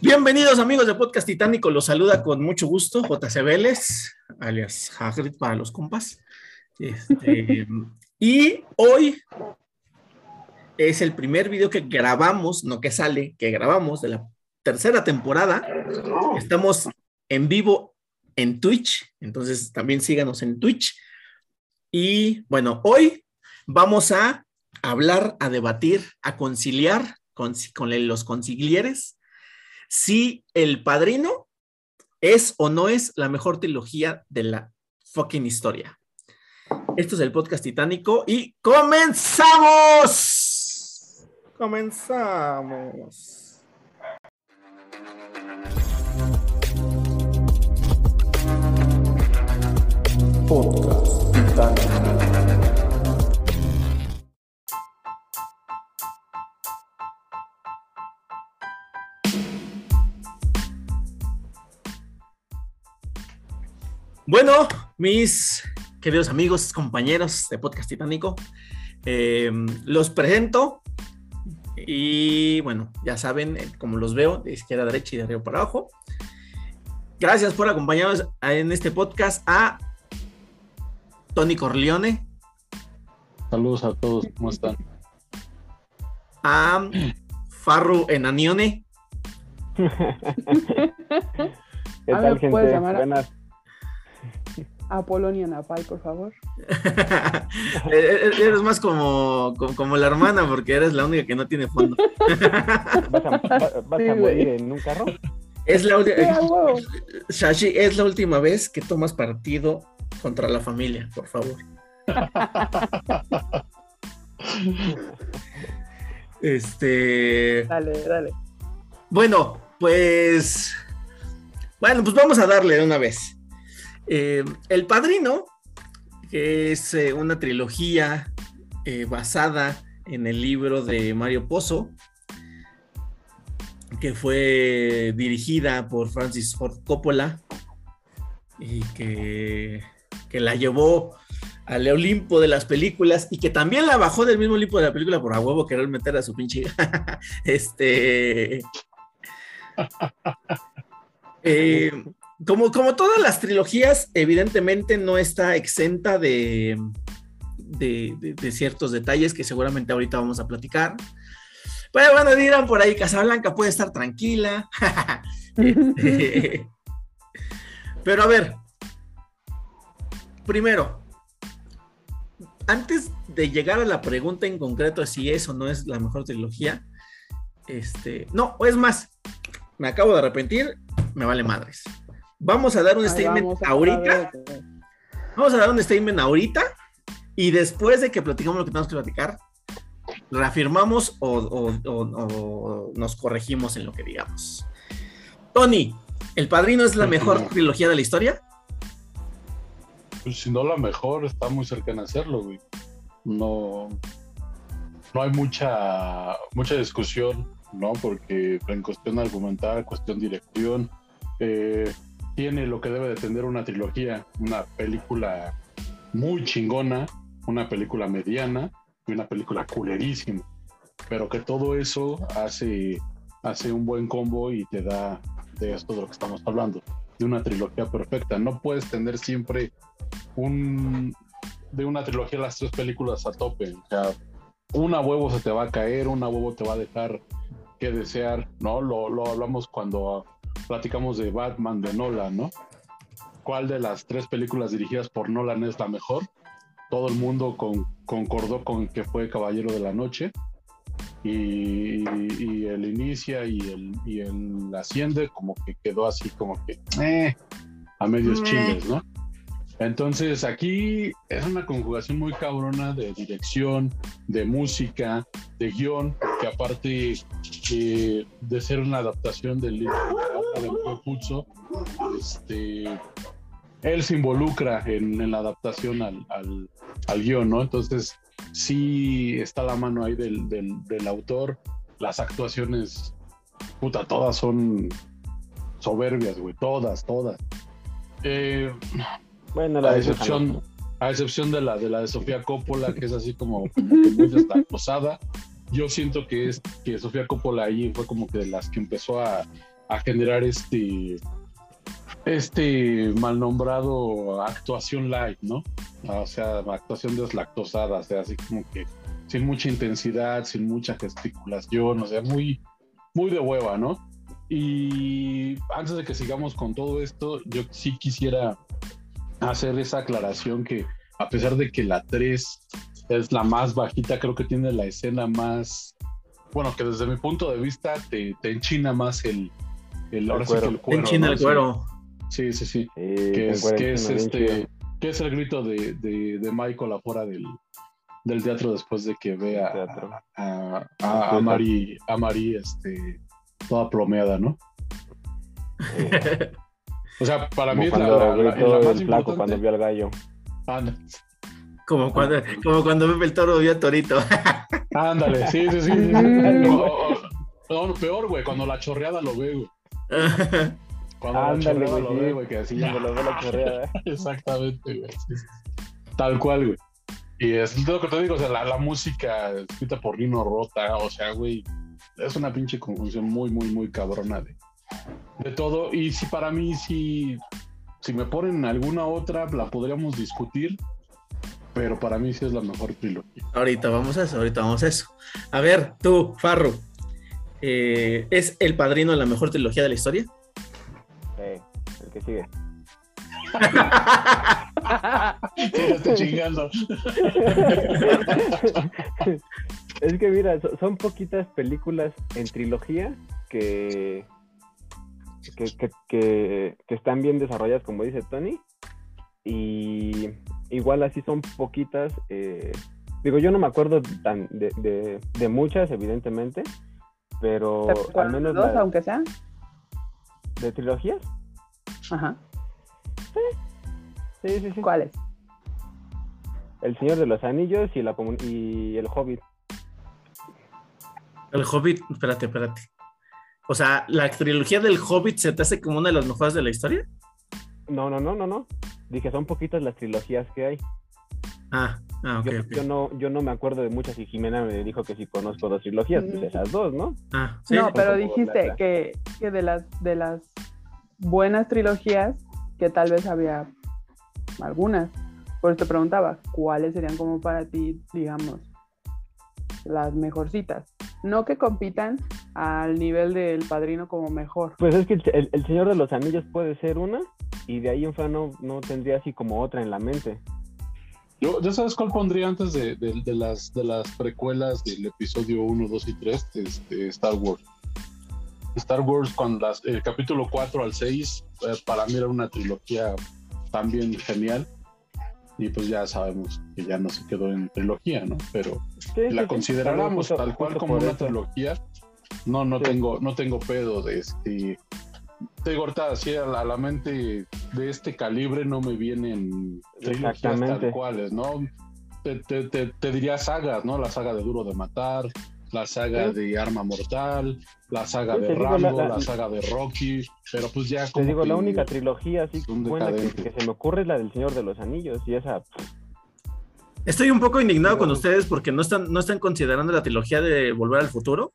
Bienvenidos amigos de Podcast Titánico, los saluda con mucho gusto JC Vélez, alias Hagrid para los compas. Este, y hoy es el primer video que grabamos, no que sale, que grabamos de la tercera temporada. Estamos en vivo en Twitch, entonces también síganos en Twitch. Y bueno, hoy vamos a hablar, a debatir, a conciliar con, con los consiglieres si El Padrino es o no es la mejor trilogía de la fucking historia. Esto es el podcast titánico y comenzamos. Comenzamos. Podcast Bueno, mis queridos amigos, compañeros de Podcast Titánico, eh, los presento y bueno, ya saben, eh, como los veo, de izquierda a derecha y de arriba para abajo. Gracias por acompañarnos en este podcast a Tony Corleone. Saludos a todos, ¿cómo están? A Farru Enanione. ¿Qué tal, gente? Buenas. A Polonia Napal, por favor. E-, e-, eres más como, como, la hermana, porque eres la única que no tiene fondo. ¿Vas a, morir en un carro? Es la, Shashi, es la última vez que tomas partido contra la familia, por favor. este. Dale, dale. Bueno, pues. Bueno, pues vamos a darle de una vez. Eh, el Padrino, que es eh, una trilogía eh, basada en el libro de Mario Pozo, que fue dirigida por Francis Ford Coppola y que, que la llevó al Olimpo de las películas y que también la bajó del mismo Olimpo de la película por a huevo querer meter a su pinche este como, como todas las trilogías, evidentemente no está exenta de, de, ciertos detalles que seguramente ahorita vamos a platicar. Pero bueno, dirán por ahí, Casablanca puede estar tranquila. Este, pero a ver, primero, antes de llegar a la pregunta en concreto de si es o no es la mejor trilogía, este, no, es más, me acabo de arrepentir, me vale madres. Vamos a dar un statement ahorita. Vamos a dar un statement ahorita y después de que platicamos lo que tenemos que platicar, reafirmamos o, nos corregimos en lo que digamos. Tony, ¿El Padrino es la mejor trilogía de la historia? Pues si no la mejor, está muy cercana a hacerlo, güey. No, no hay mucha, mucha discusión, ¿no? Porque en cuestión argumental, cuestión dirección, eh, tiene lo que debe de tener una trilogía, una película muy chingona, una película mediana y una película culerísima. Pero que todo eso hace, hace un buen combo y te da de esto de lo que estamos hablando, de una trilogía perfecta. No puedes tener siempre un de una trilogía las tres películas a tope. Una huevo se te va a caer, una huevo te va a dejar que desear, ¿no? Lo, lo hablamos cuando platicamos de Batman de Nolan, ¿no? ¿Cuál de las tres películas dirigidas por Nolan es la mejor? Todo el mundo concordó con que fue Caballero de la Noche. Y, el inicia y el, y el asciende como que quedó así como que eh, a medios mm. chingues, ¿no? Entonces aquí es una conjugación muy cabrona de dirección, de música, de guion, que aparte eh, de ser una adaptación del libro de, de Puzo, este, él se involucra en, en la adaptación al, al, al guion, ¿no? Entonces, sí está la mano ahí del, del, del autor. Las actuaciones, puta, todas son soberbias, güey, todas, todas. Eh, Bueno, la a excepción, a excepción de la de la de Sofía Coppola, que es así como, como que muy. Yo siento que es que Sofía Coppola ahí fue como que de las que empezó a, a generar este este mal nombrado actuación light, ¿no? O sea, actuación deslactosada, o sea, así como que sin mucha intensidad, sin mucha gesticulación, o sea, muy, muy de hueva, ¿no? Y antes de que sigamos con todo esto, yo sí quisiera hacer esa aclaración que a pesar de que la 3 es la más bajita, creo que tiene la escena más, bueno, que desde mi punto de vista te, te enchina más el, el, ahora sí que cuero. el cuero. En China ¿no? el cuero. Sí, sí, sí. Sí, Que es, que es este, que es el grito de, de, de Michael afuera del, del teatro después de que ve a, a, a, a Mari, a Mari, este, toda plomeada, ¿no? Eh, O sea, para como mí es la, cuando la- la- la más el flaco cuando vio al gallo. Anda- Como cuando, como cuando Pepe el Toro vio a Torito. Ándale, sí, sí, sí. No, no, no, peor, güey, cuando la chorreada lo ve, güey. Ándale, güey, lo sí. ve, güey, que así Cuando lo ve la chorreada. Exactamente, güey. Tal cual, güey. Y es lo que te digo, o sea, la, la música escrita por Rino Rota, o sea, güey, es una pinche conjunción muy, muy, muy cabrona de, de todo. Y si para mí, si, si me ponen alguna otra, la podríamos discutir, pero para mí sí es la mejor trilogía. ahorita vamos a eso, ahorita vamos a eso. A ver, tú, Farro. Eh, ¿Es El Padrino la mejor trilogía de la historia? Eh, el que sigue. Sí, ya estoy chingando. es que mira, so- son poquitas películas en trilogía que, que, que, que- que están bien desarrolladas, como dice Tony. Y igual así son poquitas. eh, digo, yo no me acuerdo tan de, de- de muchas, evidentemente. Pero ¿Te al menos dos, la- aunque sea? de trilogías. Ajá. Sí, sí, sí. ¿Cuáles? El Señor de los Anillos y, la, comun- y el Hobbit. El Hobbit, espérate, espérate. O sea, ¿la trilogía del Hobbit se te hace como una de las mejores de la historia? No, no, no, no, no. Dije, son poquitas las trilogías que hay. Ah, ah, yo, no, yo no me acuerdo de muchas y Jimena me dijo que sí conozco dos trilogías, pues Mm. esas dos, ¿no? Ah, sí. no, pero dijiste la- que, que de las de las buenas trilogías, que tal vez había algunas. Por eso te preguntaba, ¿cuáles serían como para ti, digamos, las mejorcitas? No que compitan al nivel del padrino como mejor. Pues es que el, el- el Señor de los Anillos puede ser una y de ahí en fuera no, no tendría así como otra en la mente. Yo, ¿Ya sabes cuál pondría antes de, de- de las, de las precuelas del episodio 1, 2 y 3 de este, Star Wars? Star Wars, con las, el capítulo 4 al 6, eh, para mí era una trilogía también genial. Y pues ya sabemos que ya no se quedó en trilogía, ¿no? Pero Sí, la sí. consideráramos tal cual como una trilogía, no, no tengo, no tengo pedo de este. Te digo, ahorita así a la, a la mente de este calibre no me vienen trilogías tal Exactamente. cuales, ¿no? Te, te- te- te diría sagas, ¿no? La saga de Duro de Matar, la saga Sí. de Arma Mortal, la saga Sí, de te Rambo, la- la, la- saga de Rocky, pero pues ya Te como digo, la única trilogía así buena que, se me ocurre es la del Señor de los Anillos y esa Estoy un poco indignado Pero- con ustedes porque no están, no están considerando la trilogía de Volver al Futuro.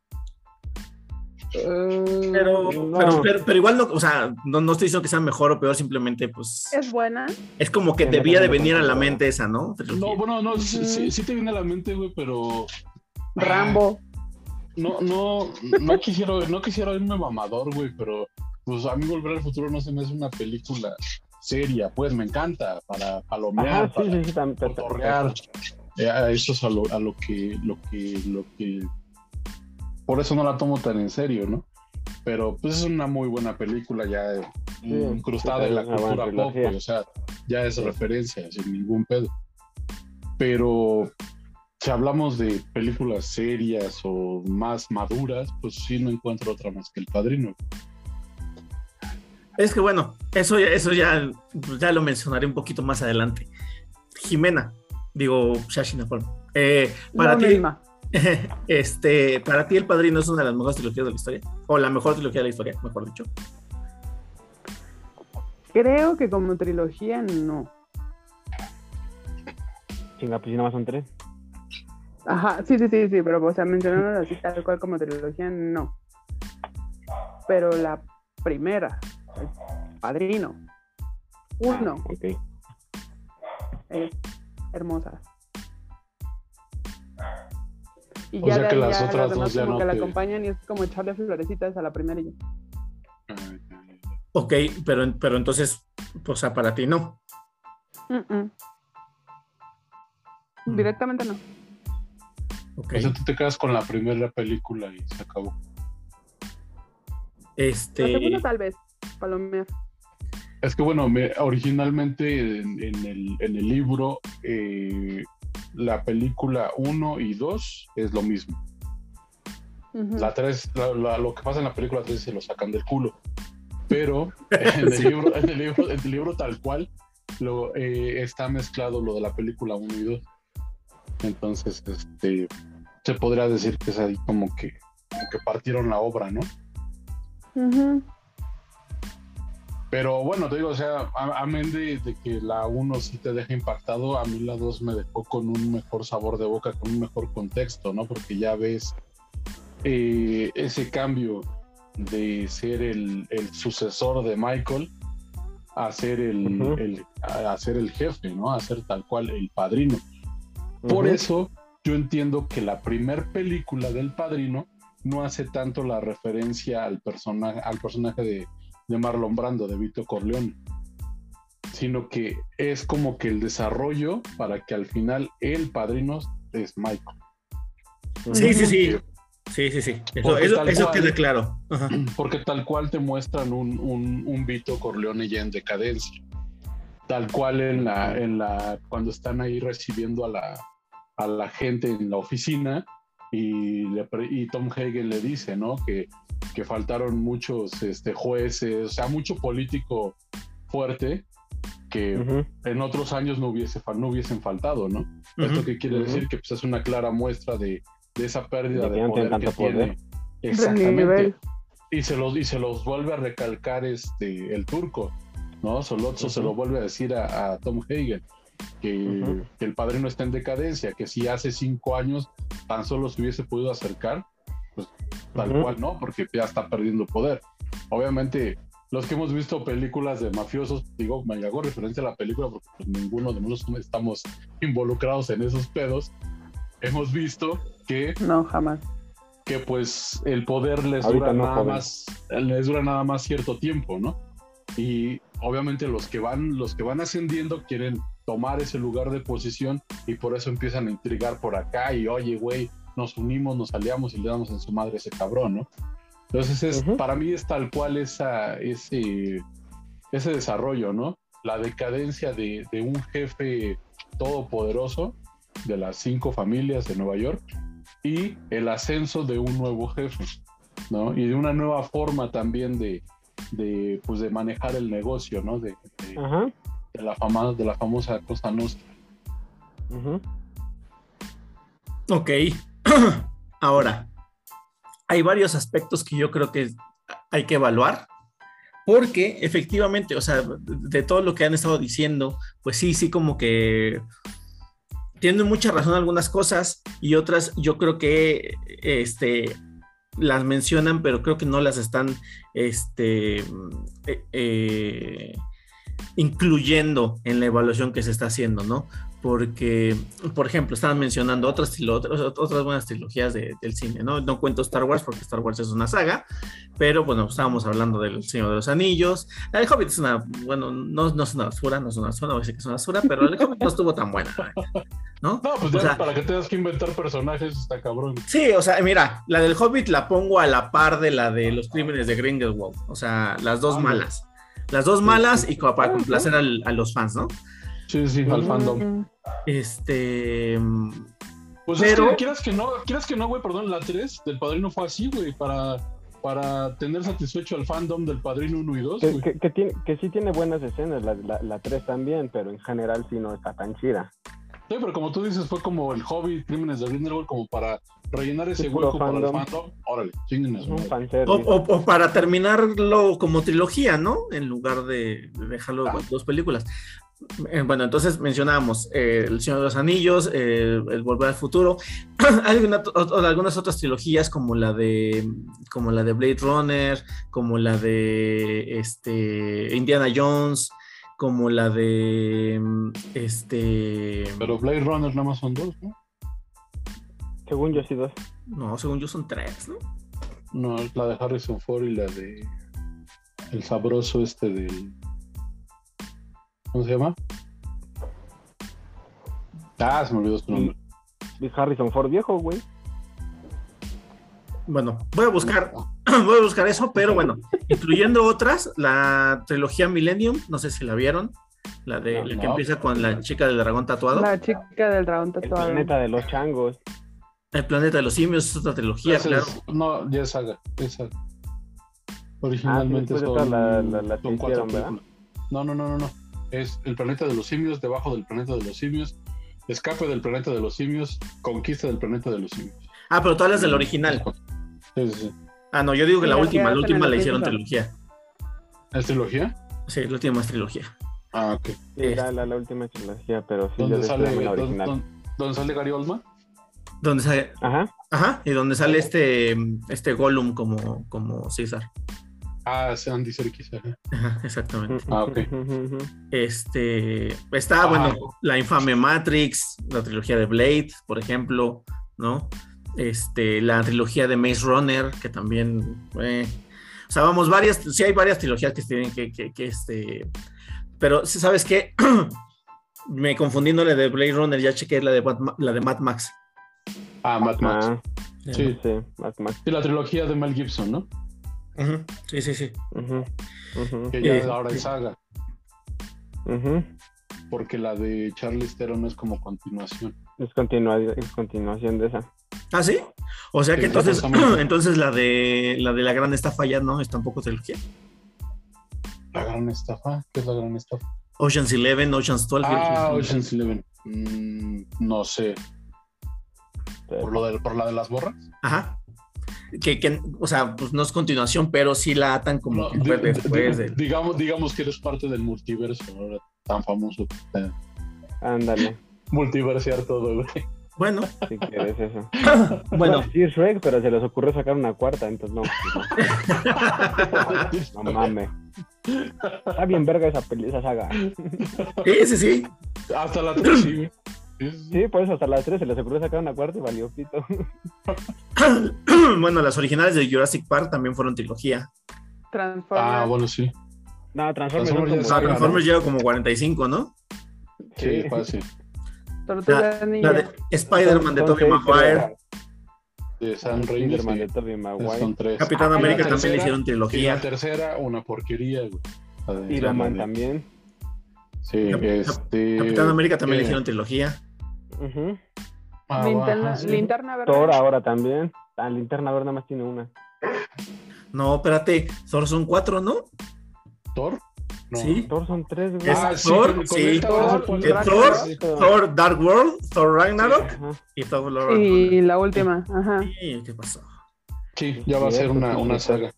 Pero, no. pero, pero, pero igual no, o sea, no, no estoy diciendo que sea mejor o peor, simplemente pues Es buena. es como que debía de venir a la mente esa, ¿no? Trilogía. No, bueno, no, sí, Ujú. sí- sí te viene a la mente, güey, pero Rambo. no, no, no quisiera, no quisiera irme mamador, güey, pero pues a mí Volver al Futuro no se me hace una película seria, pues me encanta para palomear, Ajá, sí, para sí, sí, tam- tam- tam- cotorrear. Eh, a eso es a lo, a lo que, lo que, lo que, por eso no la tomo tan en serio, ¿no? Pero pues es una muy buena película ya eh, Sí, incrustada en la cultura pop, o sea, ya es Sí. referencia, sin ningún pedo. Pero si hablamos de películas serias o más maduras, pues sí no encuentro otra más que El Padrino. Es que bueno, eso, ya- eso ya, pues, ya lo mencionaré un poquito más adelante. Jimena, digo, Shashi Napalm. Eh, para La ti, misma. este, para ti el padrino es una de las mejores trilogías de la historia. O la mejor trilogía de la historia, mejor dicho. Creo que como trilogía no. Chinga, pues si nada más son tres. Ajá, sí, sí, sí, sí, pero o sea, mencionándolo así tal cual como trilogía, no. Pero la primera, el padrino, uno, Ok. es hermosa. Y O ya sea de que ahí las ya otras las demás dos ya como no que la te- acompañan y es como echarle florecitas a la primera y ya. Ok, pero, pero entonces, o sea, para ti no. Mm, mm. Mm. Directamente no. Ok. O sea, tú te quedas con la primera película y se acabó. La Este, segunda tal vez, palomear. Es que bueno, me- originalmente en, en el, en el libro, eh, la película 1 y 2 es lo mismo. Ujú. La 3, lo que pasa en la película 3 se lo sacan del culo. Pero en el, Sí. libro, en el libro, en el libro tal cual, lo, eh, está mezclado lo de la película 1 y 2. Entonces, este, se podría decir que es ahí como que, como que partieron la obra, ¿no? Ujú. Pero bueno, te digo, o sea, a- amén de, de que la 1 sí te deja impactado, a mí la 2 me dejó con un mejor sabor de boca, con un mejor contexto, ¿no? Porque ya ves eh, ese cambio de ser el, el sucesor de Michael a ser el, el- a a ser el jefe, ¿no? A ser tal cual el padrino. Por eso yo entiendo que la primer película del padrino no hace tanto la referencia al personaje, al personaje de, de Marlon Brando, de Vito Corleone, sino que es como que el desarrollo para que al final el padrino es Michael. sí, sí, sí. Sí, sí, sí. Eso, eso- tal eso cual- queda claro. Ajá. Porque tal cual te muestran un, un, un Vito Corleone ya en decadencia. Tal cual en la, en la, cuando están ahí recibiendo a la, a la gente en la oficina y, le pre- y Tom Hagen le dice, ¿no? Que, que faltaron muchos este, jueces, o sea, mucho político fuerte que Ujú. en otros años no, hubiese, fa- no hubiesen faltado, ¿no? Esto que quiere decir que pues, es una clara muestra de, de esa pérdida De poder que poder. tiene. Exactamente y se los y se los vuelve a recalcar este el turco no Solozzo se lo vuelve a decir a, a Tom Hagen que, Ujú. que el padrino está en decadencia que si hace cinco años tan solo se hubiese podido acercar pues tal Ujú. cual no porque ya está perdiendo poder obviamente los que hemos visto películas de mafiosos digo me hago referencia a la película porque pues, ninguno de nosotros estamos involucrados en esos pedos hemos visto que No, jamás. que pues el poder les Ahorita dura no, nada joven. más les dura nada más cierto tiempo, ¿no? Y obviamente los que van los que van ascendiendo quieren tomar ese lugar de posición y por eso empiezan a intrigar por acá y oye, güey, nos unimos, nos aliamos y le damos en su madre a ese cabrón, ¿no? Entonces es para mí es tal cual esa ese ese desarrollo, ¿no? La decadencia de, de un jefe todopoderoso de las cinco familias de Nueva York y el ascenso de un nuevo jefe, ¿no? Y de una nueva forma también de, de, pues de manejar el negocio, ¿no? De, de- Ajá. De la, fama, de la famosa Cosa Nostra. Ujú. Ok. Ahora, hay varios aspectos que yo creo que hay que evaluar. Porque efectivamente, o sea, de todo lo que han estado diciendo, pues sí, sí, como que tienen mucha razón algunas cosas y otras yo creo que este, las mencionan, pero creo que no las están este, eh, eh, incluyendo en la evaluación que se está haciendo, ¿no? Porque, por ejemplo, estaban mencionando otras, otras, otras buenas trilogías de- del cine, ¿no? No cuento Star Wars porque Star Wars es una saga, pero bueno, estábamos hablando del Señor de los Anillos. El Hobbit es una, bueno, no, no es una basura, no es una basura, voy a decir que es una basura, pero el Hobbit no estuvo tan buena, ¿no? No, pues O ya sea, para que tengas que inventar personajes está cabrón. Sí, o sea, mira, la del Hobbit la pongo a la par de la de los crímenes de Grindelwald, o sea, las dos malas. Las dos malas y como para complacer al- a los fans, ¿no? Sí, sí, al fandom. Este. Pues Pero- es que quieras que no, quieras que no, güey, perdón, la 3 del padrino fue así, güey, para, para tener satisfecho al fandom del Padrino 1 y 2. Que, güey. que, que tiene, que sí tiene buenas escenas, la, la, la 3 también, pero en general sí no está tan chida. Sí, pero como tú dices, fue como el hobby Crímenes de Grindelwald, como para rellenar ese Sí, hueco para el fandom. Órale, chinguen. O, o- o para terminarlo como trilogía, ¿no? En lugar de, de dejarlo en dos películas. Eh, Bueno, entonces mencionábamos eh, El Señor de los Anillos, eh, El Volver al Futuro. Hay o- o algunas otras trilogías como la de como la de Blade Runner, como la de este Indiana Jones, como la de mm, este Pero Blade Runner nada más son dos, ¿no? Según yo sí dos. no, según yo son tres, ¿no? No, la de Harrison Ford y la de el sabroso este del ¿cómo se llama? Ah, se me olvidó su nombre. Y Harrison Ford viejo, güey. Bueno, voy a buscar voy a buscar eso, pero bueno, incluyendo otras, la trilogía Millennium, no sé si la vieron, la de No, la que no. empieza con la chica del dragón tatuado, La chica del dragón El tatuado. planeta de los changos. El planeta de los simios, es otra trilogía, Ese claro. es- no, ya es saga, es saga. Ah, Originalmente de son, toda la- la- la que son cuatro. No, no, no, no, no. Es el planeta de los simios, debajo del planeta de los simios, escape del planeta de los simios, conquista del planeta de los simios. Ah, pero todas las del original. Sí, sí, sí. Ah, no, yo digo que la última, la última la hicieron trilogía. ¿Es trilogía? Sí, la última es trilogía. Ah, ok. Sí, la, la, la última trilogía, pero sí, ¿Dónde después sale, la dónde, original. dónde- dónde sale Gary Oldman? Donde sale, Ajá. ajá, y donde sale este, este Gollum como, como César. Ah, Andy Serkis. ajá. Ajá, exactamente. Ah, ok. Este está, Ah. bueno, la infame Matrix, la trilogía de Blade, por ejemplo, ¿no? Este, la trilogía de Maze Runner, que también, eh, o sea, vamos, varias, sí hay varias trilogías que tienen que, que, que, este, pero ¿sí ¿sabes qué? Me confundí no la de Blade Runner, ya chequé la de, Mad la de Mad Max. Ah, Mad Max. Ah, Sí. sí, más, más. Sí, la trilogía de Mel Gibson, ¿no? Sí, sí, sí. Que ya Eh, ahora es saga, porque la de Charlie Theron es como continuación. Es, continua, es continuación de esa. ¿Ah, sí? O sea que Sí, entonces, entonces la de la de la gran estafa ya no es tampoco trilogía. La gran estafa, ¿qué es la gran estafa? Ocean's Eleven, Ocean's 12. Ah, Ocean's Eleven. Mm, no sé, por, lo de, por la de las borras. Ajá. Que, que, o sea, pues no es continuación, pero sí la atan como No, que fue después di- de. digamos, digamos que eres parte del multiverso ahora tan famoso. Ándale, multiversear todo, güey. Bueno, si quieres eso. bueno, Sí, es Shrek, pero se les ocurrió sacar una cuarta, entonces no. pues No, no mames. Está bien verga esa, peli, esa saga. sí, sí, sí. Hasta la 3, sí. Sí, por eso hasta las 3 se les ocurrió sacar una cuarta y valió pito. bueno, las originales de Jurassic Park también fueron trilogía. Transformers. Ah, bueno, sí. No, Transformers, Transformers ya como- Transformers lleva como 45, ¿no? Sí, Sí. fácil. Tortugas La Ninja. de Spider-Man de Tobey Maguire. De San Raimi, de Tobey Maguire. Son tres. Capitán Ah, América la también le hicieron Y la trilogía. tercera, una porquería, güey. La la Man de- también. Sí, Cap- este. Capitán América también le ¿qué? hicieron trilogía. Ujú. Ah, Linterna, sí. linterna verde. Thor ahora también. Ah, Linterna Verde nada más tiene una. No, espérate, Thor son cuatro, ¿no? ¿Thor? No. Sí. Thor son tres, güey. Es Ah, sí, Thor, sí. Thor. Thor, Dark World, Thor Ragnarok y Thor Lord Y la última, ajá. Sí, ¿Qué pasó? Sí, ya va a ser una, una saga.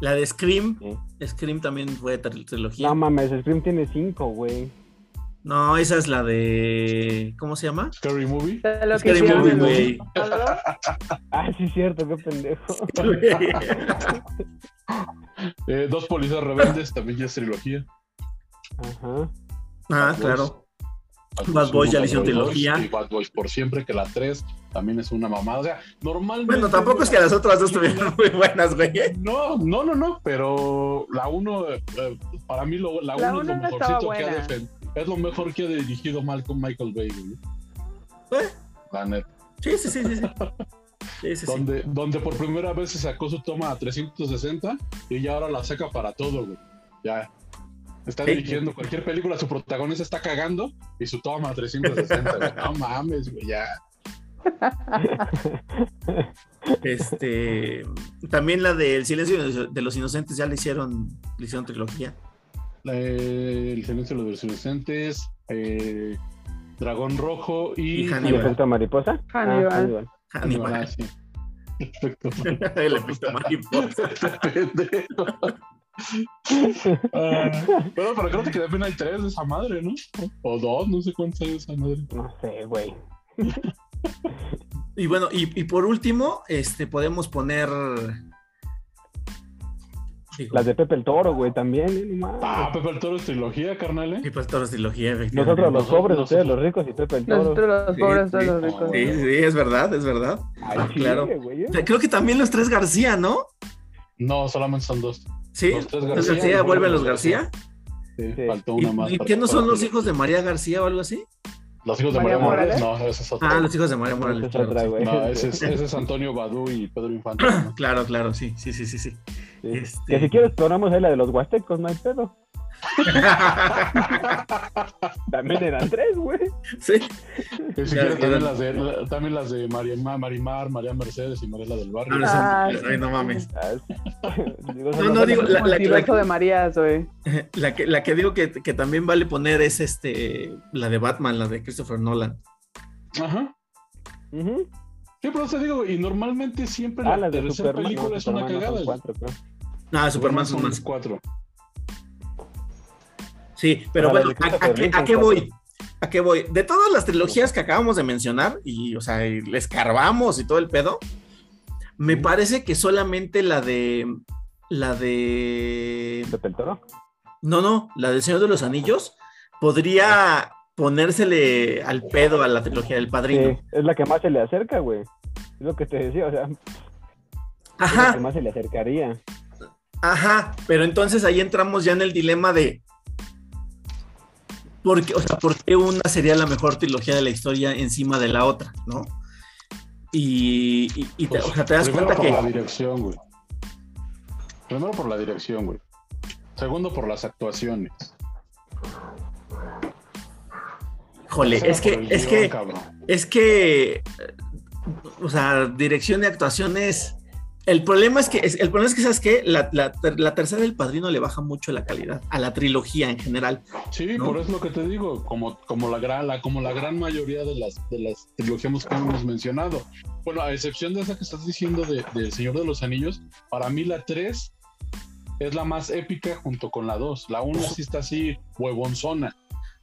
La de Scream, Sí. Scream también fue tri- trilogía. No mames, Scream tiene cinco, güey. No, esa es la de. ¿Cómo se llama? Scary Movie. Lo que hicieron Movie, güey. Ah, sí, es cierto, qué pendejo. Eh, Dos policías rebeldes también ya es trilogía. Ajá. ah, claro. Bad Boys ya le hicieron Bad trilogía. Y Bad Boys por siempre, que la 3 también es una mamada. O sea, normalmente. Bueno, tampoco es que las otras dos estuvieran muy buenas, güey. No, no, no, no, pero la 1, para mí lo- la 1 La es lo mejorcito que ha buena. Es lo mejor que ha dirigido Malcolm Michael Bay, güey. Eh, La neta. Sí, sí, sí, sí. sí. Sí, sí, sí. Donde, donde por primera vez se sacó su toma a 360 y ya ahora la saca para todo, güey. Ya. Está Sí. dirigiendo cualquier película, su protagonista está cagando y su toma a 360, güey. No mames, güey, ya. Este, también la del silencio de los inocentes ya le hicieron, le hicieron trilogía. Eh, el silencio de los inocentes, eh, Dragón Rojo y, Y ¿El Hannibal. efecto mariposa? Ah, Hannibal. Hannibal. Hannibal. Ah, sí. Perfecto. El efecto mariposa. Pendejo. Ah, pero, pero creo que también hay tres de esa madre, ¿no? O dos, no sé cuántas hay de esa madre. No sé, güey. Y bueno, y, y por último, este, podemos poner. Digo, Las de Pepe el Toro, güey, también. ¿eh? No. Ah, Pepe el Toro es trilogía, carnal, ¿eh? y pues todos trilogía, efectivamente. Nosotros los nosotros- pobres, ustedes nosotros- los ricos y Pepe el Toro. Nosotros los Sí, pobres, sí. los ricos. Sí, sí, es verdad, es verdad. Ay, Ah, sí, claro. güey, ¿eh? Creo que también los tres García, ¿no? No, solamente son dos. Sí, Los tres los García. García, vuelven los García. Sí, Sí. faltó ¿Y, una más. y para- qué no son los hijos de María García o algo así? Los hijos de María María Morales. Morales? No, ese es otro. Ah, los hijos de María Morales. es Claro, otra, sí. No, ese es, ese es Antonio Badú y Pedro Infante. ¿no? claro, claro, sí, sí, sí, sí, sí. Sí. Este- Que si quieres exploramos ahí la de los huastecos, no hay pedo. También eran tres, güey. sí, Que si quieres también las de, la- también las de María, Marimar, María Mercedes y Mariela del Barrio. Ah, ay, no mames. Digo, No, no, digo, la- la- la- de Marías, güey. La que, la que digo que, que también vale poner es este la de Batman, la de Christopher Nolan. Ajá. Sí, pero te digo, y normalmente siempre Ah, la las de tercera Superman. película no, es una cagada. cuatro, creo. Ah, Superman son más. cuatro. Sí, pero bueno, de ¿a, qué, a qué voy? ¿A qué voy? De todas las trilogías que acabamos de mencionar, y o sea, y le escarbamos y todo el pedo, me parece que solamente la de. La de. Toro. No, no, la del Señor de los Anillos podría ponérsele al pedo a la trilogía del padrino. Sí, es la que más se le acerca, güey. Es lo que te decía, o sea, es la Ajá. que más se le acercaría. Ajá, pero entonces ahí entramos ya en el dilema de ¿por qué, o sea, ¿por qué una sería la mejor trilogía de la historia encima de la otra, no? Y, y- y te, Pues, o sea, te das primero cuenta por la dirección, güey. Primero por la dirección, güey. Segundo por las actuaciones. Jole, Tercero es que, es guion, que, cabrón. es que, eh, o sea, dirección y actuaciones. El problema es que, el problema es que, ¿sabes qué? La, la, ter- la tercera del padrino le baja mucho la calidad a la trilogía en general. Sí, ¿no? por eso es lo que te digo, como, como, la, gran, la, como la gran mayoría de las, de las trilogías que hemos mencionado. Bueno, a excepción de esa que estás diciendo de, de El Señor de los Anillos, para mí la 3 es la más épica junto con la 2. La 1 sí está así, huevonzona.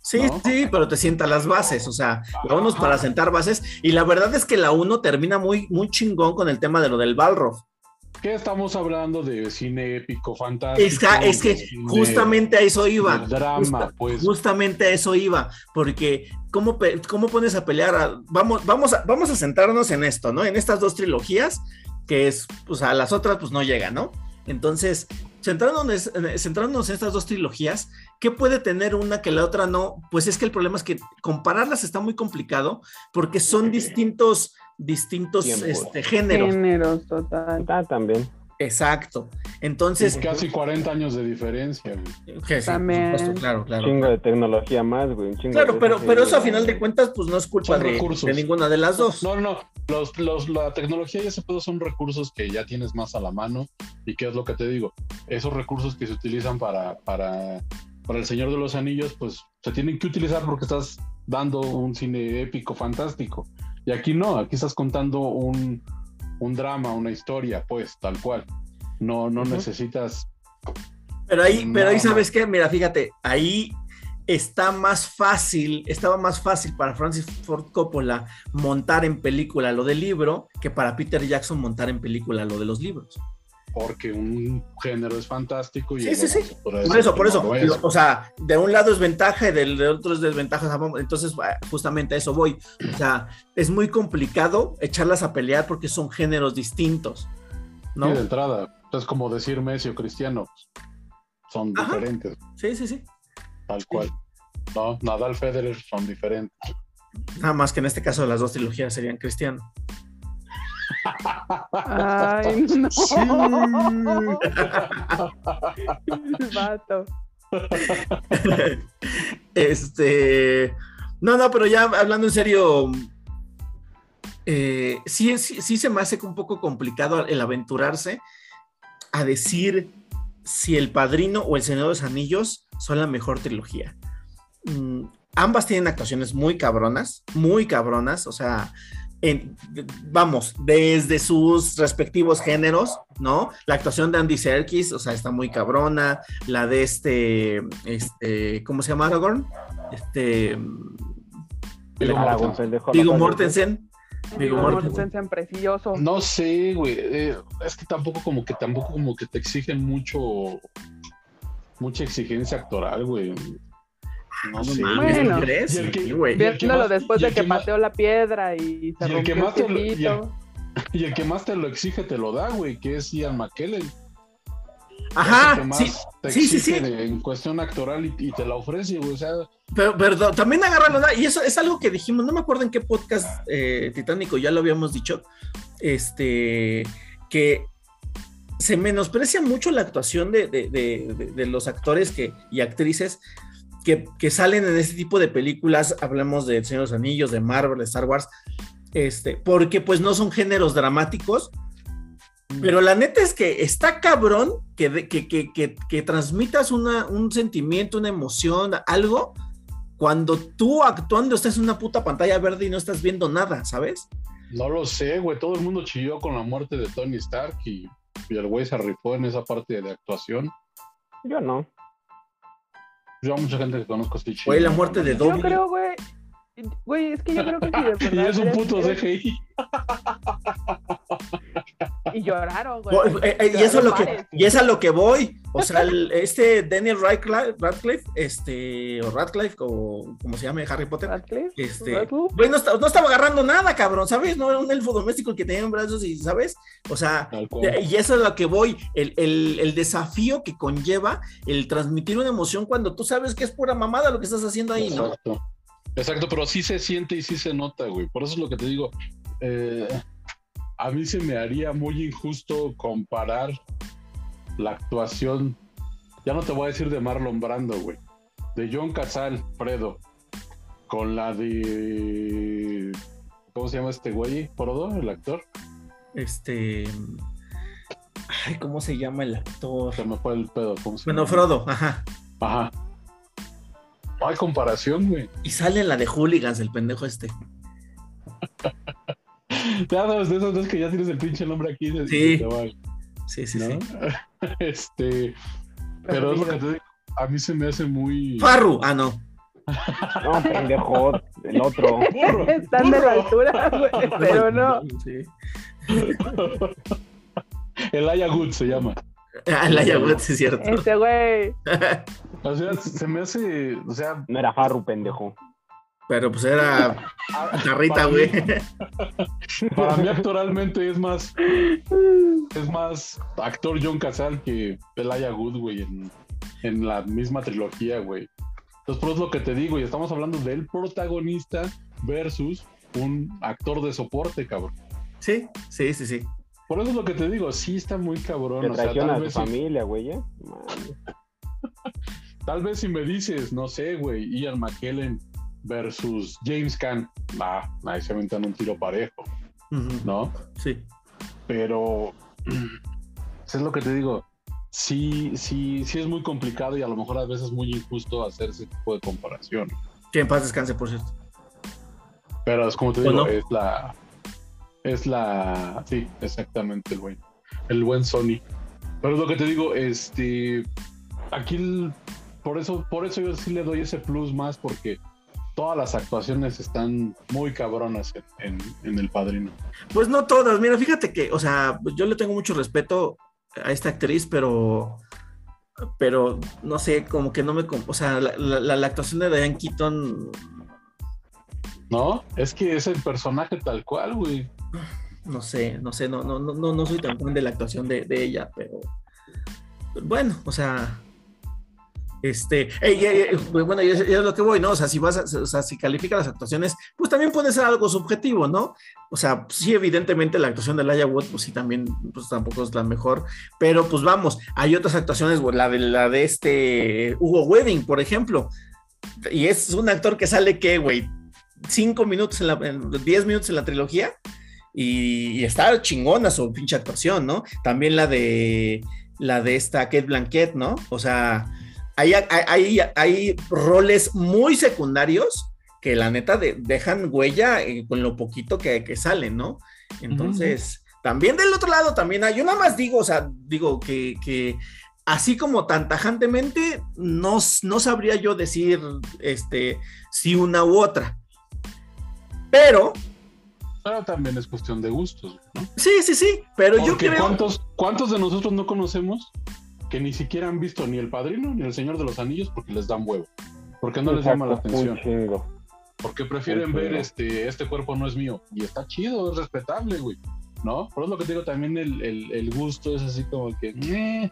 Sí, ¿No? sí, pero te sienta las bases, o sea, la uno es para sentar bases y la verdad es que la uno termina muy, muy chingón con el tema de lo del Balrog. ¿Qué estamos hablando de cine épico, fantástico? Es, que- es que cine- justamente a eso iba. drama, Justa- pues. Justamente a eso iba, porque ¿cómo, cómo pones a pelear? a- vamos, vamos, a, vamos a centrarnos en esto, ¿no? En estas dos trilogías, que es, pues a las otras pues no llega, ¿no? Entonces, centrándonos, en- centrándonos en estas dos trilogías, ¿qué puede tener una que la otra no? Pues es que el problema es que compararlas está muy complicado porque son distintos, distintos este, géneros. Géneros, total. Ah, también. Exacto. Entonces, Casi 40 años de diferencia, güey. que sí, por También. supuesto, claro, claro. Chingo de tecnología más, güey. un chingo Claro, de pero, pero eso a final de cuentas, pues no es culpa de, recursos. de ninguna de las dos. No, no, no. Los, los, la tecnología y ese pedo son recursos que ya tienes más a la mano. ¿Y qué es lo que te digo? Esos recursos que se utilizan para, para, para el Señor de los Anillos, pues se tienen que utilizar porque estás dando un cine épico, fantástico. Y aquí no, aquí estás contando un, un drama, una historia, pues, tal cual. No, no necesitas. Pero ahí, pero ahí sabes qué, mira, fíjate, ahí está más fácil, estaba más fácil para Francis Ford Coppola montar en película lo del libro que para Peter Jackson montar en película lo de los libros. Porque un género es fantástico y Sí, sí, sí. Por eso, por eso. es. O sea, de un lado es ventaja y del otro es desventaja. Entonces, ah, justamente a eso voy. O sea, es muy complicado echarlas a pelear porque son géneros distintos. ¿no? Sí, de entrada. Es como decir Messi o Cristiano. Son Ajá. diferentes, Sí, sí, sí. tal cual. No, Nadal Federer son diferentes. Nada más que en este caso las dos trilogías serían cristiano. Ay, no. El vato. este. No, no, pero ya hablando en serio. eh, sí, sí, sí se me hace un poco complicado el aventurarse a decir si El Padrino o El Señor de los Anillos son la mejor trilogía. Mm, ambas tienen actuaciones muy cabronas, muy cabronas, o sea, en- vamos, desde sus respectivos géneros, ¿no? La actuación de Andy Serkis, o sea, está muy cabrona, la de este, este, ¿cómo se llama Aragorn? Este, Aragorn, Mortensen. Mortensen. Mortensen precioso. No sé, güey. eh, es que tampoco como que tampoco como que te exigen mucho mucha exigencia actoral, güey. No mames, Bueno. Y el que- Sí, güey. Viéndolo después de que pateó la piedra y se y el que rompió más te el lo- y el-. Y el que más te lo exige te lo da, güey, que es Ian McKellen. Es el que Ajá, más sí, te sí, sí, exige sí. en cuestión actoral y, y te la ofrece, güey. O sea, Pero, pero también agarra la y eso es algo que dijimos, no me acuerdo en qué podcast eh, titánico ya lo habíamos dicho, este, que se menosprecia mucho la actuación de, de- de- de- de los actores que, y actrices que, que salen en este tipo de películas, hablamos de El Señor de los Anillos, de Marvel, de Star Wars, este, porque pues no son géneros dramáticos, pero la neta es que está cabrón que, que, que, que transmitas una, un sentimiento, una emoción, algo, cuando tú actuando estás en una puta pantalla verde y no estás viendo nada, ¿sabes? no lo sé, güey. Todo el mundo chilló con la muerte de Tony Stark y, y el güey se rifó en esa parte de actuación. Yo no. Yo a mucha gente que conozco sí chilló. Güey, la muerte de Yo Dobby. creo, güey. Güey, es que yo creo que sí, de Y verdad. es un puto CGI. Y lloraron, güey. Eh, eh, y eso es lo que y es a lo que voy o sea el- este Daniel Radcliffe, Radcliffe este o Radcliffe o como se llame Harry Potter Radcliffe, este Radcliffe. güey no, está- no estaba agarrando nada cabrón sabes no era un elfo doméstico que tenía en brazos y sabes o sea y eso es a lo que voy el, el- el desafío que conlleva el transmitir una emoción cuando tú sabes que es pura mamada lo que estás haciendo ahí no Exacto. Pero sí se siente y sí se nota, güey. Por eso es lo que te digo. eh, a mí se me haría muy injusto comparar la actuación, ya no te voy a decir de Marlon Brando, güey, de John Casal, Fredo, con la de... ¿Cómo se llama este güey? ¿Frodo, el actor? este ay cómo se llama el actor Se me fue el pedo. ¿cómo se bueno llama? Frodo ajá Ajá. No hay comparación, güey. y sale la de Hooligans el pendejo este Ya sabes, de esas veces que ya tienes el pinche nombre aquí. de- Sí. te va, sí sí ¿no? sí Este, pero es lo que te digo, a mí se me hace muy... Farru ah no No, pendejo, el otro. Están de la altura, güey, pero no. Sí. El Aya Good se llama. Ah, la Yagut, sí es cierto. Este güey. O sea, se me hace, o sea, No era Farru, pendejo. Pero pues era Carrita, güey. para mí actoralmente es más, es más actor John Casal que el Aya Good, güey, en, en la misma trilogía, güey. Entonces, por eso es lo que te digo, y estamos hablando del protagonista versus un actor de soporte, cabrón. Sí, sí, sí, sí. Por eso es lo que te digo, sí está muy cabrón. Te o sea, tal a tu vez sí- familia, güey, ¿eh? Tal vez si me dices, no sé, güey, Ian McKellen versus James Caan, ah, ahí se aventan un tiro parejo, ¿no? Sí. Pero es lo que te digo. Sí, sí, sí es muy complicado y a lo mejor a veces muy injusto hacer ese tipo de comparación. Que en paz descanse, por cierto. Pero es como te ¿O digo, no? es la. Es la. Sí, exactamente, el buen. El buen Sony. Pero es lo que te digo, este. Aquí, el- por eso, por eso yo sí le doy ese plus más, porque todas las actuaciones están muy cabronas en, en- en El Padrino. Pues no todas, mira, fíjate que, o sea, yo le tengo mucho respeto a esta actriz, pero, pero no sé, como que no me, o sea, la, la- la actuación de Diane Keaton, ¿No? Es que es el personaje tal cual, güey. No sé, no sé, no, no, no, no soy tan fan de la actuación de, de ella, pero bueno, o sea, este, ey, ey, ey, bueno, y es, lo que voy, ¿no? O sea, si vas, a- o sea, si califica las actuaciones, pues también puede ser algo subjetivo, ¿no? O sea, sí, evidentemente la actuación de Laia Wood, pues sí, también, pues tampoco es la mejor, pero pues vamos, hay otras actuaciones, la de la de este Hugo Wedding, por ejemplo, y es un actor que sale, ¿qué, güey? Cinco minutos, en la, en diez minutos en la trilogía, Y, y está chingona su pinche actuación, ¿no? También la de la de esta Kate Blanquet, ¿no? O sea, hay, hay, hay roles muy secundarios que la neta de, dejan huella con lo poquito que, que salen, ¿no? Entonces, también del otro lado también hay, yo nada más digo, o sea, digo que, que así como tan tajantemente, no, no sabría yo decir este, si una u otra. Pero pero también es cuestión de gustos, ¿no? Sí, sí, sí, pero yo creo... ¿cuántos, ¿Cuántos de nosotros no conocemos que ni siquiera han visto ni El Padrino ni El Señor de los Anillos porque les dan huevo? Porque no les llama la atención. Porque prefieren ver este, este cuerpo no es mío. Y está chido, es respetable, güey. ¿No? Por eso lo que te digo, también el, el, el gusto es así como que... Eh,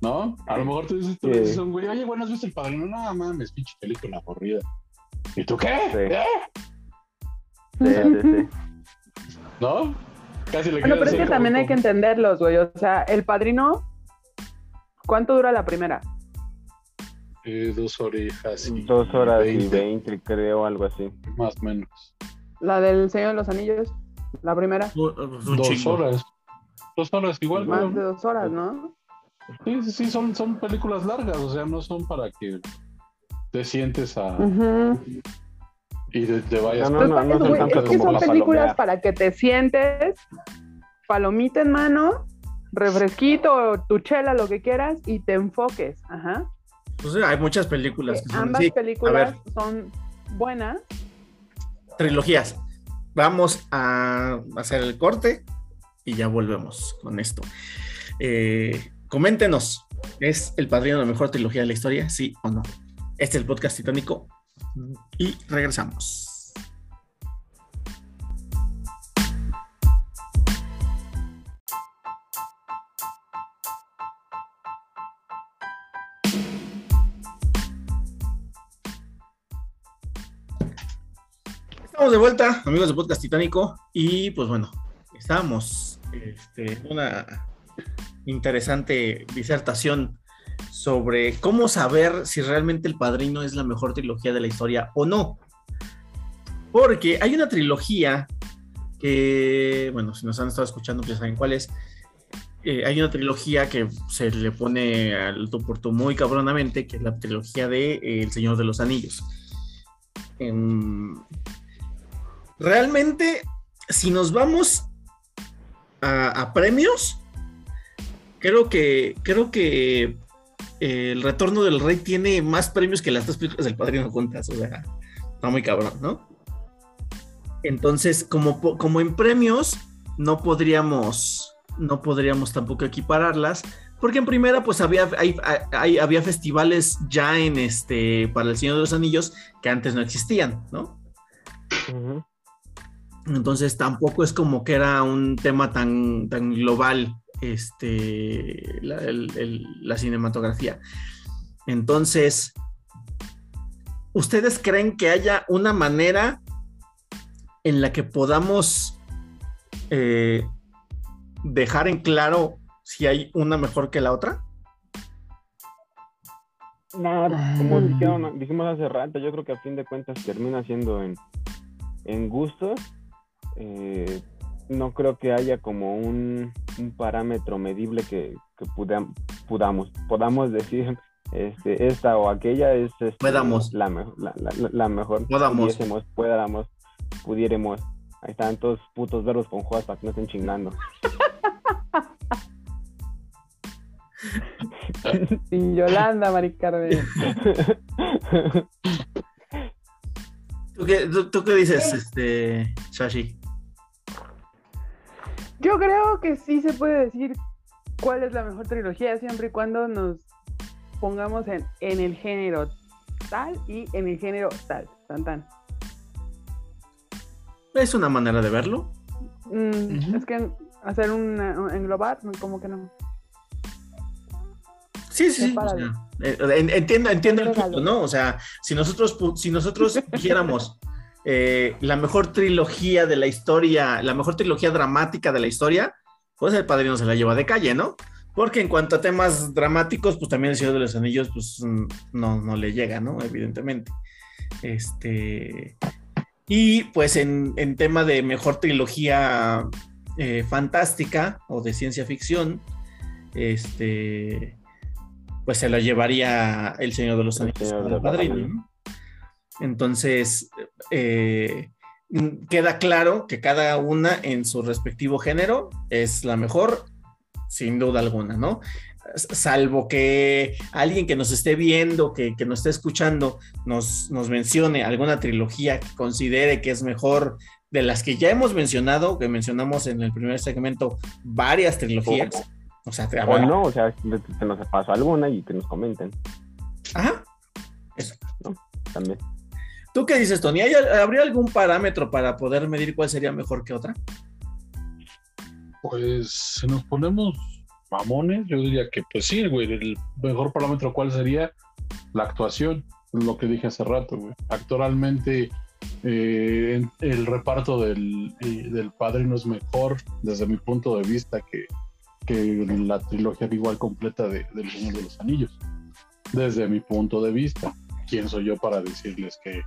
¿No? A lo mejor tú dices, tú dices güey, oye, bueno, ¿has visto El Padrino? No, mames, pinche película aburrida. ¿Y tú qué? ¿Eh? Sí, sí, sí. ¿No? Casi le bueno, pero es que también hay que entenderlos, güey. O sea, el padrino, ¿cuánto dura la primera? Eh, dos orejas. Y dos horas y veinte, creo, algo así. Más o menos. La del Señor de los Anillos, la primera. dos horas. Dos horas igual. Más de dos horas, ¿no? Sí, sí, sí, son, son películas largas, o sea, no son para que te sientes a, y te, vayas. No, no, no, es que son películas para que te sientes, palomita en mano, refresquito, tu chela, lo que quieras, y te enfoques. Ajá. Pues hay muchas películas. Que ambas películas son buenas. Trilogías. Vamos a hacer el corte y ya volvemos con esto. Eh, coméntenos, ¿es El Padrino la mejor trilogía de la historia? ¿Sí o no? Este es el podcast titánico y regresamos. Estamos de vuelta, amigos de Podcast Titánico, y pues bueno, estábamos este, una interesante disertación sobre cómo saber si realmente El Padrino es la mejor trilogía de la historia o no. Porque hay una trilogía que, bueno, si nos han estado escuchando, pues ya saben cuál es. Eh, hay una trilogía que se le pone al tu por tu muy cabronamente, que es la trilogía de eh, El Señor de los Anillos. realmente, si nos vamos a, premios, creo que, creo que el retorno del rey tiene más premios que las tres películas del padrino juntas. O sea, está muy cabrón, ¿no? Entonces, como, como en premios, no podríamos, no podríamos tampoco equipararlas. Porque en primera, pues había, había festivales ya en este, para el Señor de los Anillos que antes no existían, ¿no? Entonces tampoco es como que era un tema tan, tan global este, la, cinematografía. Entonces, ¿ustedes creen que haya una manera en la que podamos eh, dejar en claro si hay una mejor que la otra? No, como mm. dijimos hace rato, yo creo que a fin de cuentas termina siendo en, en gustos. Eh, no creo que haya como un, parámetro medible que, podamos, podamos decir este, esta o aquella es este, la, la, mejor. Podamos. Pudiéramos, pudiéramos. Ahí están todos putos verbos con juegos para que no estén chingando. y Yolanda, Maricarmen. ¿Tú qué, tú, qué dices, este, Shashi? Yo creo que sí se puede decir cuál es la mejor trilogía siempre y cuando nos pongamos en, el género tal y en el género tal. Tan, tan. Es una manera de verlo. Mm, es que hacer un englobar, como que no. Sí, sí, sí. Eh, entiendo, entiendo el punto, ¿no? O sea, si nosotros, si nosotros dijéramos eh, la mejor trilogía de la historia, la mejor trilogía dramática de la historia, pues el padrino se la lleva de calle, ¿no? Porque en cuanto a temas dramáticos, pues también el Señor de los Anillos, pues mm, no, no le llega, ¿no? Evidentemente. Este. Y pues en, en tema de mejor trilogía eh, fantástica o de ciencia ficción, este, pues se lo llevaría El Señor de los El Anillos de los padrino. ¿no? Entonces, eh, queda claro que cada una en su respectivo género es la mejor, sin duda alguna, ¿no? Salvo que alguien que nos esté viendo, que, que nos esté escuchando, nos, nos mencione alguna trilogía que considere que es mejor de las que ya hemos mencionado, que mencionamos en el primer segmento, varias trilogías. O sea, te O no, o sea, se nos pasó alguna y que nos comenten Ajá. también. ¿Tú qué dices, Tony? ¿Hay- ¿Habría algún parámetro para poder medir cuál sería mejor que otra? Pues si nos ponemos mamones, yo diría que pues sí, güey, el mejor parámetro cuál sería la actuación, lo que dije hace rato, güey. Actualmente eh, el reparto del, eh, del padrino es mejor desde mi punto de vista que, que la trilogía igual completa de, del Señor de los Anillos. Desde mi punto de vista, ¿quién soy yo para decirles que,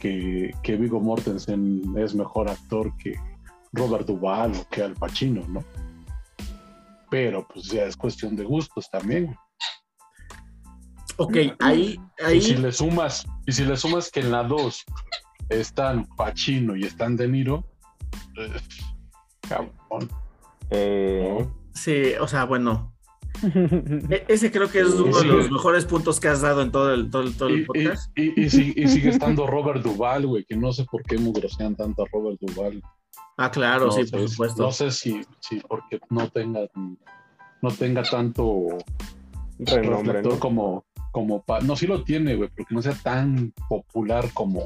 que, que Viggo Mortensen es mejor actor que Robert Duvall o que Al Pacino, ¿no? Pero pues ya es cuestión de gustos también. Ok, ahí, Y si ahí, le sumas, y si le sumas que en la 2 están Pacino y están De Niro, eh, cabrón, Eh, ¿no? sí, o sea, bueno, e- ese creo que es uno de los mejores puntos que has dado en todo el, todo el, todo el Y, y- podcast. y- y si- y sigue estando Robert Duvall, güey, que no sé por qué mugrosean tanto a Robert Duvall. Ah, claro, no sí, sé, por supuesto. No sé si, si porque no tenga, no tenga tanto renombre, reflector ¿no? como, como Pa- no, sí lo tiene, güey, porque no sea tan popular como,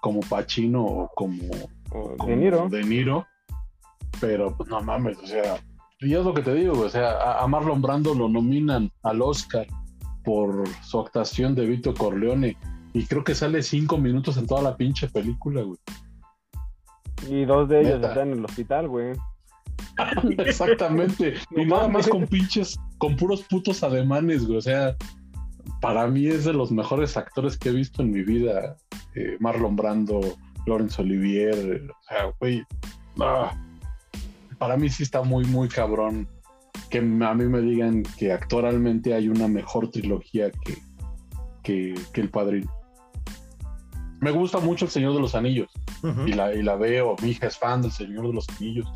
como Pacino o como, O como De Niro. De Niro, pero pues no mames, o sea, y es lo que te digo, güey, o sea, a, Marlon Brando lo nominan al Oscar por su actuación de Vito Corleone y creo que sale cinco minutos en toda la pinche película, güey. Y dos de ellos Neta. están en el hospital, güey. Exactamente. Y nada más con pinches, con puros putos ademanes, güey. O sea, para mí es de los mejores actores que he visto en mi vida. Eh, Marlon Brando, Laurence Olivier, o sea, güey. ah, para mí sí está muy, muy cabrón que a mí me digan que actualmente hay una mejor trilogía que, que, que El Padrino. Me gusta mucho El Señor de los Anillos Ujú. y la, y la veo. Mi hija es fan del Señor de los Anillos.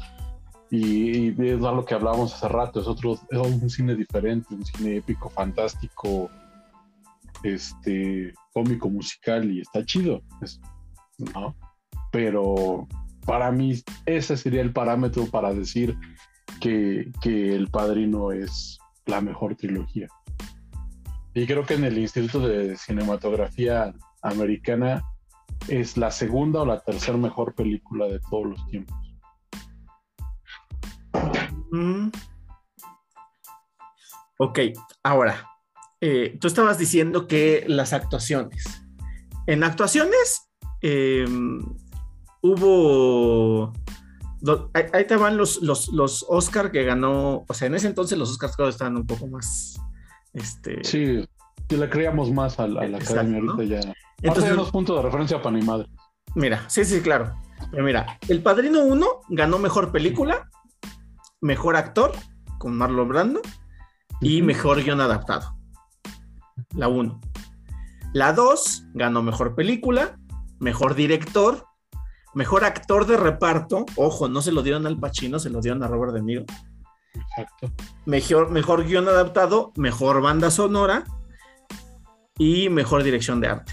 Y, y es lo que hablábamos hace rato, es otro, es un cine diferente, un cine épico, fantástico, este, cómico, musical, y está chido, es- ¿no? Pero para mí ese sería el parámetro para decir que, que El Padrino es la mejor trilogía. Y creo que en el Instituto de Cinematografía Americana es la segunda o la tercera mejor película de todos los tiempos. Mm. Ok, ahora, eh, tú estabas diciendo que las actuaciones. En actuaciones eh, hubo... do- ahí, ahí te van los, los, los Oscar que ganó, o sea, en ese entonces los Oscars que estaban un poco más... Este, Sí, si le creíamos más a la, a la Exacto, academia ¿no? ahorita ya. Entonces, entonces, los puntos de referencia para mi madre. Mira, sí, sí, claro. Pero mira, El Padrino 1 ganó mejor película, mejor actor con Marlon Brando y mejor guion adaptado. La 1. La 2 ganó mejor película, mejor director, mejor actor de reparto. Ojo, no se lo dieron al Pacino, se lo dieron a Robert De Niro. Exacto. Mejor, mejor guion adaptado, mejor banda sonora y mejor dirección de arte.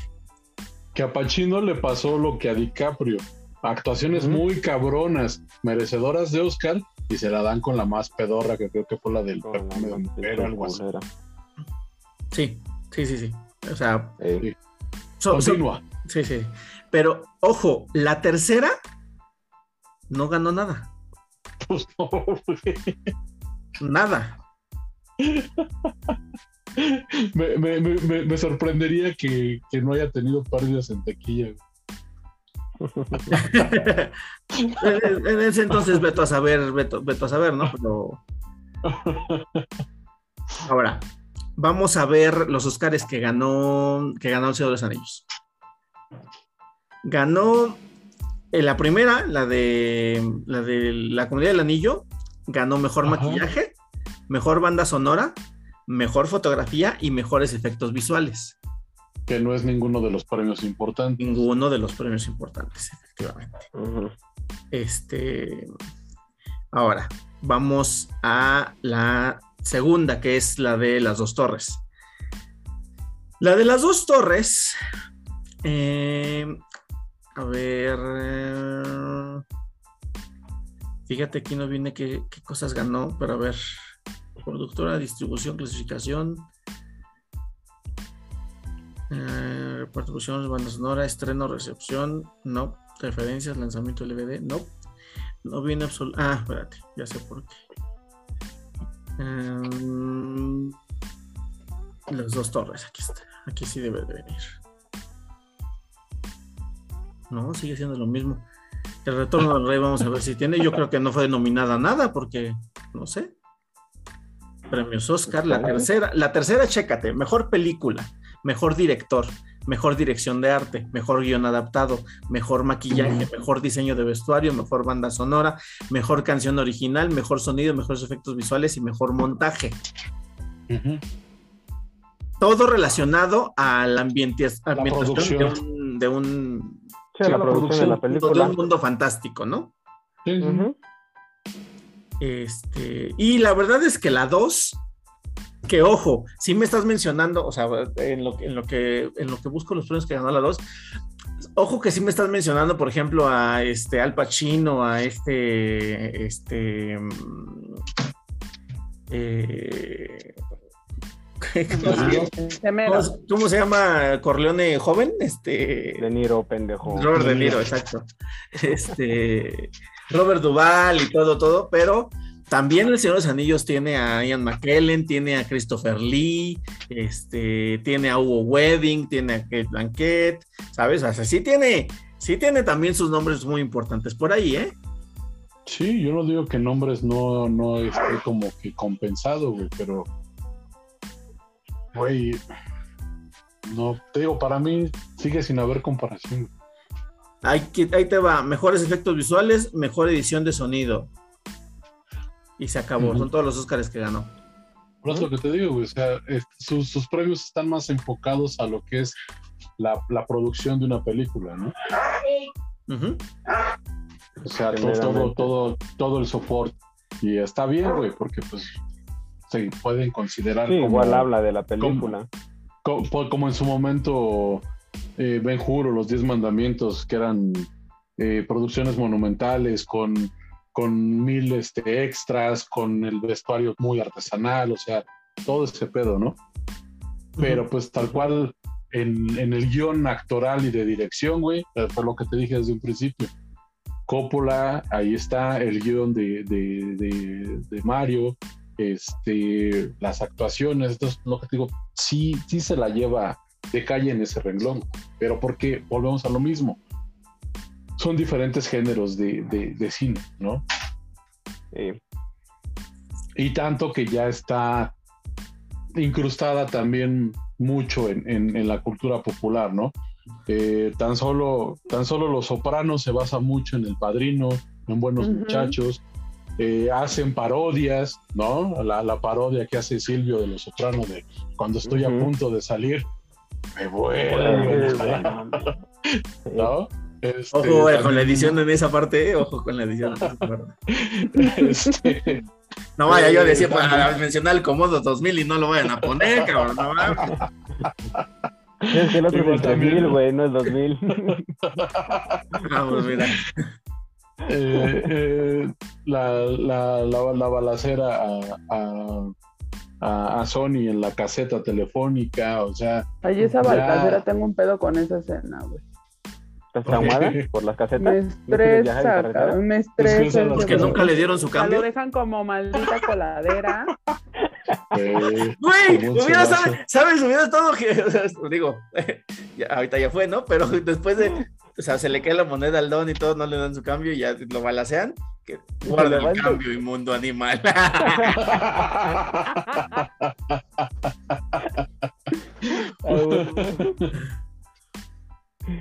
Que a Pacino le pasó lo que a DiCaprio. Actuaciones muy cabronas, merecedoras de Oscar, y se la dan con la más pedorra, que creo que fue la del perfume de más mujer o algo así. culera. Sí, sí, sí, sí. O sea, Eh, so- so- Continúa. Sí, sí. Pero, ojo, la tercera no ganó nada. Pues no, güey. Nada. me, me- me- me- me sorprendería que, que no haya tenido pérdidas en tequilla. en, en ese entonces, veto a saber, veto, veto a saber, ¿no? Pero ahora, vamos a ver los Oscars que ganó, que ganó el Señor de los Anillos. Ganó En la primera, la de la de la comunidad del anillo, ganó mejor Ajá. maquillaje, mejor banda sonora, mejor fotografía y mejores efectos visuales. Que no es ninguno de los premios importantes. Ninguno de los premios importantes, efectivamente. Este. Ahora, vamos a la segunda, que es la de las dos torres. La de las dos torres. eh, a ver. eh, fíjate, aquí no viene qué, cosas ganó, pero a ver. Productora, distribución, clasificación. Eh, banda sonora, estreno, recepción, no. Referencias, lanzamiento LVD, no. No viene absoluto. Ah, espérate, ya sé por qué. Em, las dos torres, aquí está. Aquí sí debe de venir. No, sigue siendo lo mismo. El retorno del rey, vamos a ver si tiene. Yo creo que no fue denominada a nada porque, no sé. Premios Oscar, la tercera, la tercera, chécate, mejor película, mejor director, mejor dirección de arte, mejor guion adaptado, mejor maquillaje, mejor diseño de vestuario, mejor banda sonora, mejor canción original, mejor sonido, mejores efectos visuales y mejor montaje. Todo relacionado a la ambiente, de un, de un, Sí, la producción de la de película. un mundo fantástico, ¿no? Sí, sí. Ujú. Este, y la verdad es que la 2, que ojo, si me estás mencionando, o sea, en lo, que- en lo que en lo que busco los premios que ganó la 2, ojo que sí me estás mencionando, por ejemplo, a este Al Pacino, a este este mm, eh, ¿cómo, se llama? Ese mero. ¿Cómo se- llama Corleone joven? Este De Niro, pendejo. Robert De Niro, exacto. Este, Robert Duval y todo, todo, pero también El Señor de los Anillos tiene a Ian McKellen, tiene a Christopher Lee, este, tiene a Hugo Wedding, tiene a Kate Blanquett, ¿sabes? O sea, sí tiene, sí tiene también sus nombres muy importantes por ahí, ¿eh? Sí, yo no digo que nombres no, no esté como que compensado, güey, pero. Güey. No, te digo, para mí sigue sin haber comparación. Ahí, te va, mejores efectos visuales, mejor edición de sonido. Y se acabó, son todos los Óscares que ganó. Por eso lo que te digo, güey, o sea, es- sus, sus premios están más enfocados a lo que es la, la producción de una película, ¿no? Ujú. O sea, to- todo, todo, todo el soporte. Y está bien, güey, porque pues se pueden considerar Sí, como, igual habla de la película. co- po- como en su momento eh, Ben Hur o Los Diez Mandamientos, que eran eh, producciones monumentales con, con mil este, extras, con el vestuario muy artesanal, o sea, todo ese pedo, ¿no? Pero pues tal cual en, en el guion actoral y de dirección, güey, eh, fue lo que te dije desde un principio. Coppola, ahí está el guion de, de, de- de Mario, este, las actuaciones, entonces lo que te digo, sí, sí se la lleva de calle en ese renglón, pero porque volvemos a lo mismo. Son diferentes géneros de, de- de cine, ¿no? Sí. Y tanto que ya está incrustada también mucho en, en- en la cultura popular, ¿no? Eh, tan, solo, tan solo Los Sopranos se basa mucho en El Padrino, en Buenos. Muchachos, eh, hacen parodias, ¿no? La, la parodia que hace Silvio de Los Sopranos de cuando estoy a punto de salir, me vuelve, ¿no? bueno. ¿no? Este, Ojo eh, con la también, edición en esa parte, eh, ojo con la edición. en esa parte. este, No vaya yo a decir Eh, para mencionar el Comodo 2000 y no lo vayan a poner, cabrón. No. Es que el otro es el también. 3000, güey, no el 2000. Vamos, mira. Eh, eh, la, la, la, la balacera a, a, a- a Sony en la caseta telefónica, o sea, Ay, esa Ya. balacera, tengo un pedo con esa escena, güey. ¿Estás traumada por las casetas? Me ¿No quieres viajar en estresa, me que estresa. las Que nunca le dieron su cambio. lo dejan como maldita coladera. eh, Güey, hubiera. ¿sabes? ¿sabes? Hubiera estado que, o sea, digo, ya, ahorita ya fue, ¿no? Pero después de, o sea, se le cae la moneda al don y todo, no le dan su cambio y ya lo balacean. Que guarda el cambio, inmundo animal.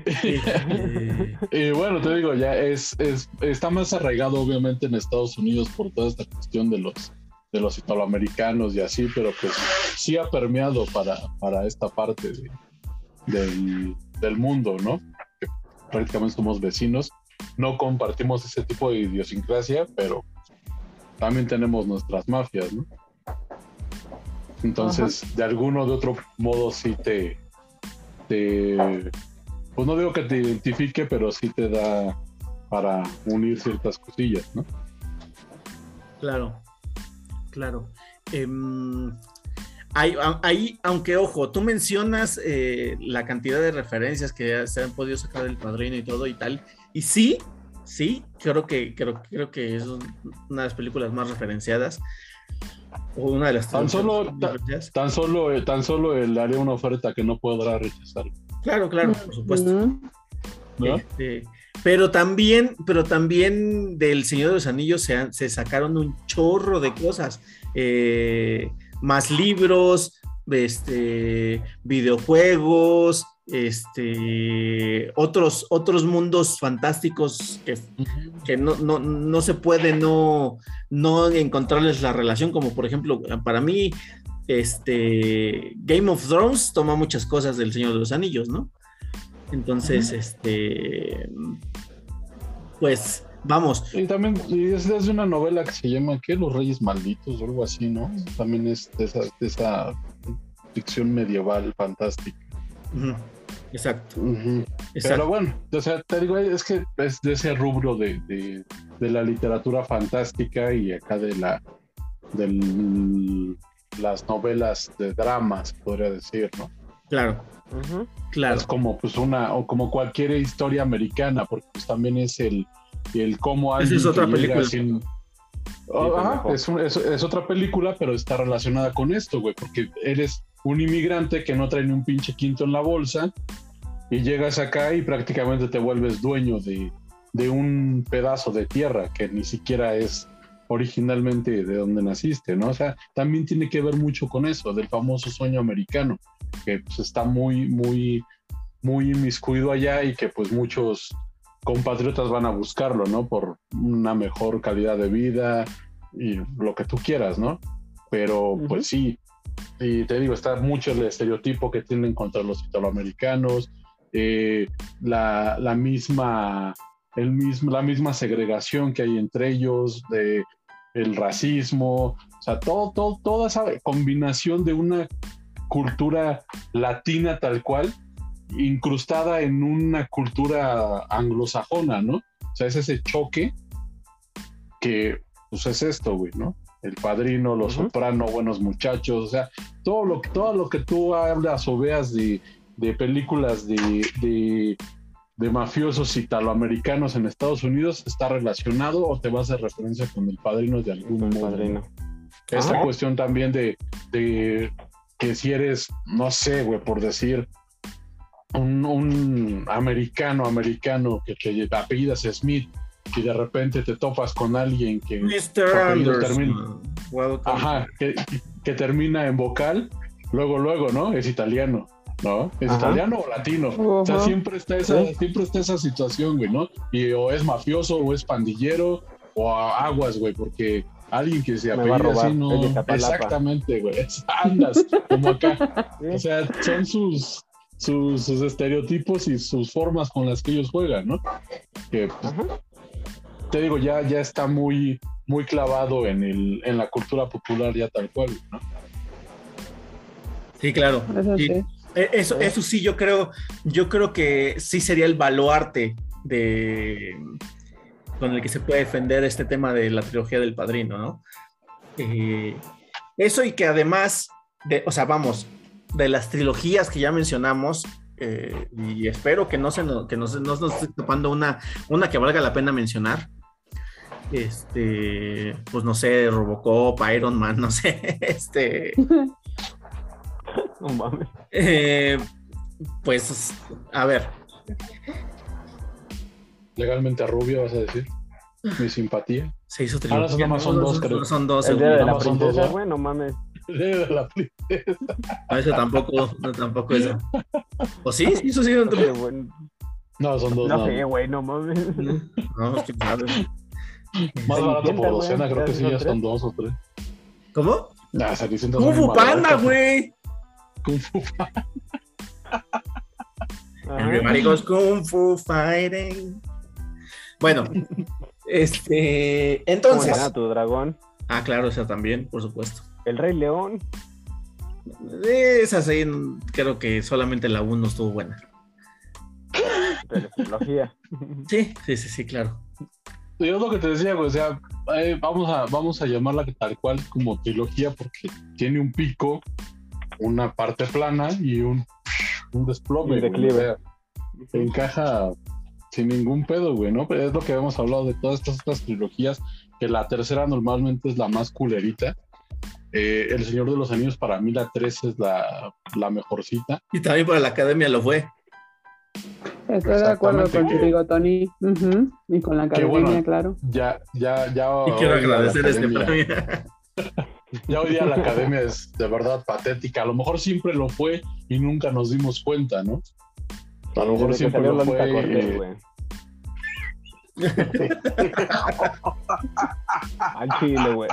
Este, Y bueno, te digo, ya es, es, está más arraigado obviamente en Estados Unidos por toda esta cuestión de los, de los italoamericanos y así, pero pues sí ha permeado para, para esta parte de- del, del mundo, ¿no? Que prácticamente somos vecinos, no compartimos ese tipo de idiosincrasia, pero también tenemos nuestras mafias, ¿no? Entonces, de alguno de otro modo sí te, te pues no digo que te identifique, pero sí te da para unir ciertas cosillas, ¿no? Claro, claro. Em, hay- ahí, aunque ojo, tú mencionas eh, la cantidad de referencias que se han podido sacar del padrino y todo y tal, y sí, sí, creo que, creo, creo que es un- una de las películas más referenciadas. O una de las Tan solo-. Tan solo, eh, tan solo él haría una oferta que no podrá rechazar, Claro, claro, por supuesto. Este, pero también, pero también del Señor de los Anillos se, han- se sacaron un chorro de cosas. eh, más libros, este, videojuegos, este, otros, otros mundos fantásticos que, que no, no, no se puede no, no encontrarles la relación, como por ejemplo, para mí, este, Game of Thrones toma muchas cosas del Señor de los Anillos, ¿no? Entonces, este, pues, vamos, Y también es, es de una novela que se llama ¿qué? Los Reyes Malditos o algo así, ¿no? También es de esa, de esa ficción medieval fantástica. Exacto. Pero exacto. bueno, o sea, te digo, es que es de ese rubro de, de- de la literatura fantástica y acá de la de las novelas de dramas, podría decir, ¿no? Claro, claro. Es como pues una, o como cualquier historia americana, porque pues también es el, el cómo Esa alguien es otra película. sin- Ajá, es, un- es- es otra película, pero está relacionada con esto, güey, porque eres un inmigrante que no trae ni un pinche quinto en la bolsa y llegas acá y prácticamente te vuelves dueño de, de un pedazo de tierra que ni siquiera es originalmente de donde naciste, ¿no? O sea, también tiene que ver mucho con eso, del famoso sueño americano, que pues, está muy, muy, muy inmiscuido allá y que pues muchos compatriotas van a buscarlo, ¿no? Por una mejor calidad de vida y lo que tú quieras, ¿no? Pero pues sí, y te digo, está mucho el estereotipo que tienen contra los italoamericanos, eh, la, la misma, el mismo, la misma segregación que hay entre ellos, de el racismo, o sea, todo, todo, toda esa combinación de una cultura latina tal cual, incrustada en una cultura anglosajona, ¿no? O sea, es ese choque que, pues es esto, güey, ¿no? El padrino, los Ujú. soprano, buenos muchachos, o sea, todo lo, que- todo lo que tú hablas o veas de, de películas de, de, de mafiosos italoamericanos en Estados Unidos está relacionado o te va a hacer referencia con el padrino de algún el modo. padrino. Esta Ajá. cuestión también de, de que si eres, no sé, güey, por decir, un, un americano, americano que te apellidas Smith y de repente te topas con alguien que, Mr. Anderson. Welcome. ajá, que, que termina en vocal, luego, luego, ¿no? Es italiano, ¿no? ¿Es Ajá. italiano o latino? O sea, siempre está esa, siempre está esa situación, güey, ¿no? Y o es mafioso, o es pandillero, o aguas, güey, porque alguien que se Me va a apellida robar, así no. Exactamente, güey. Andas, como acá. Sí. O sea, son sus, sus, sus estereotipos y sus formas con las que ellos juegan, ¿no? Que pues, te digo, ya, ya está muy, muy clavado en el, en la cultura popular ya tal cual, ¿no? Sí, claro. Eso Sí. sí. Eso, eso sí, yo creo, yo creo que sí sería el baluarte de con el que se puede defender este tema de la trilogía del padrino, ¿no? Eh, eso y que además, de, o sea, vamos, de las trilogías que ya mencionamos, eh, y espero que no se nos, que no se- no nos esté escapando una, una que valga la pena mencionar. Este, pues no sé, Robocop, Iron Man, no sé, este, No mames. eh, pues, a ver, Legalmente rubio, vas a decir. Mi simpatía. se hizo Ah, no, son nada más son dos, creo. Son dos, El según día de la princesa, güey, no mames. De la No, eso tampoco, no, tampoco eso. O sí, sí, eso sí. No, son dos. No No, sé, güey, no mames. No, es que sabe. Más barato por docena, creo que sí, ya son dos o tres. ¿Cómo? Nah, Kung Fu Panda, güey. Kung Fu Panda. Ajá. Everybody goes Kung Fu Fighting. Bueno, este. ¿Cómo Entonces. llama tu dragón? Ah, claro, esa también, por supuesto. El Rey León. Esa sí, creo que solamente la 1 estuvo buena. de la trilogía. Sí, sí, sí, sí, claro. Yo es lo que te decía, güey, o sea, eh, vamos, a, vamos a llamarla tal cual como trilogía porque tiene un pico, una parte plana y un, un desplome. Un güey, declive. o sea, encaja sin ningún pedo, güey, ¿no? Pero es lo que hemos hablado de todas estas otras trilogías, que la tercera normalmente es la más culerita. Eh, el Señor de los Anillos, para mí la 3 es la, la mejorcita. Y también para la academia lo fue. Estoy de acuerdo contigo, Tony. Ujú, Y con la academia, bueno. claro. Ya, ya, ya. Y quiero agradecer este premio. Ya hoy día la academia es de verdad patética. A lo mejor siempre lo fue y nunca nos dimos cuenta, ¿no? A lo mejor siempre lo fue. Cortés, güey. Al chile, güey.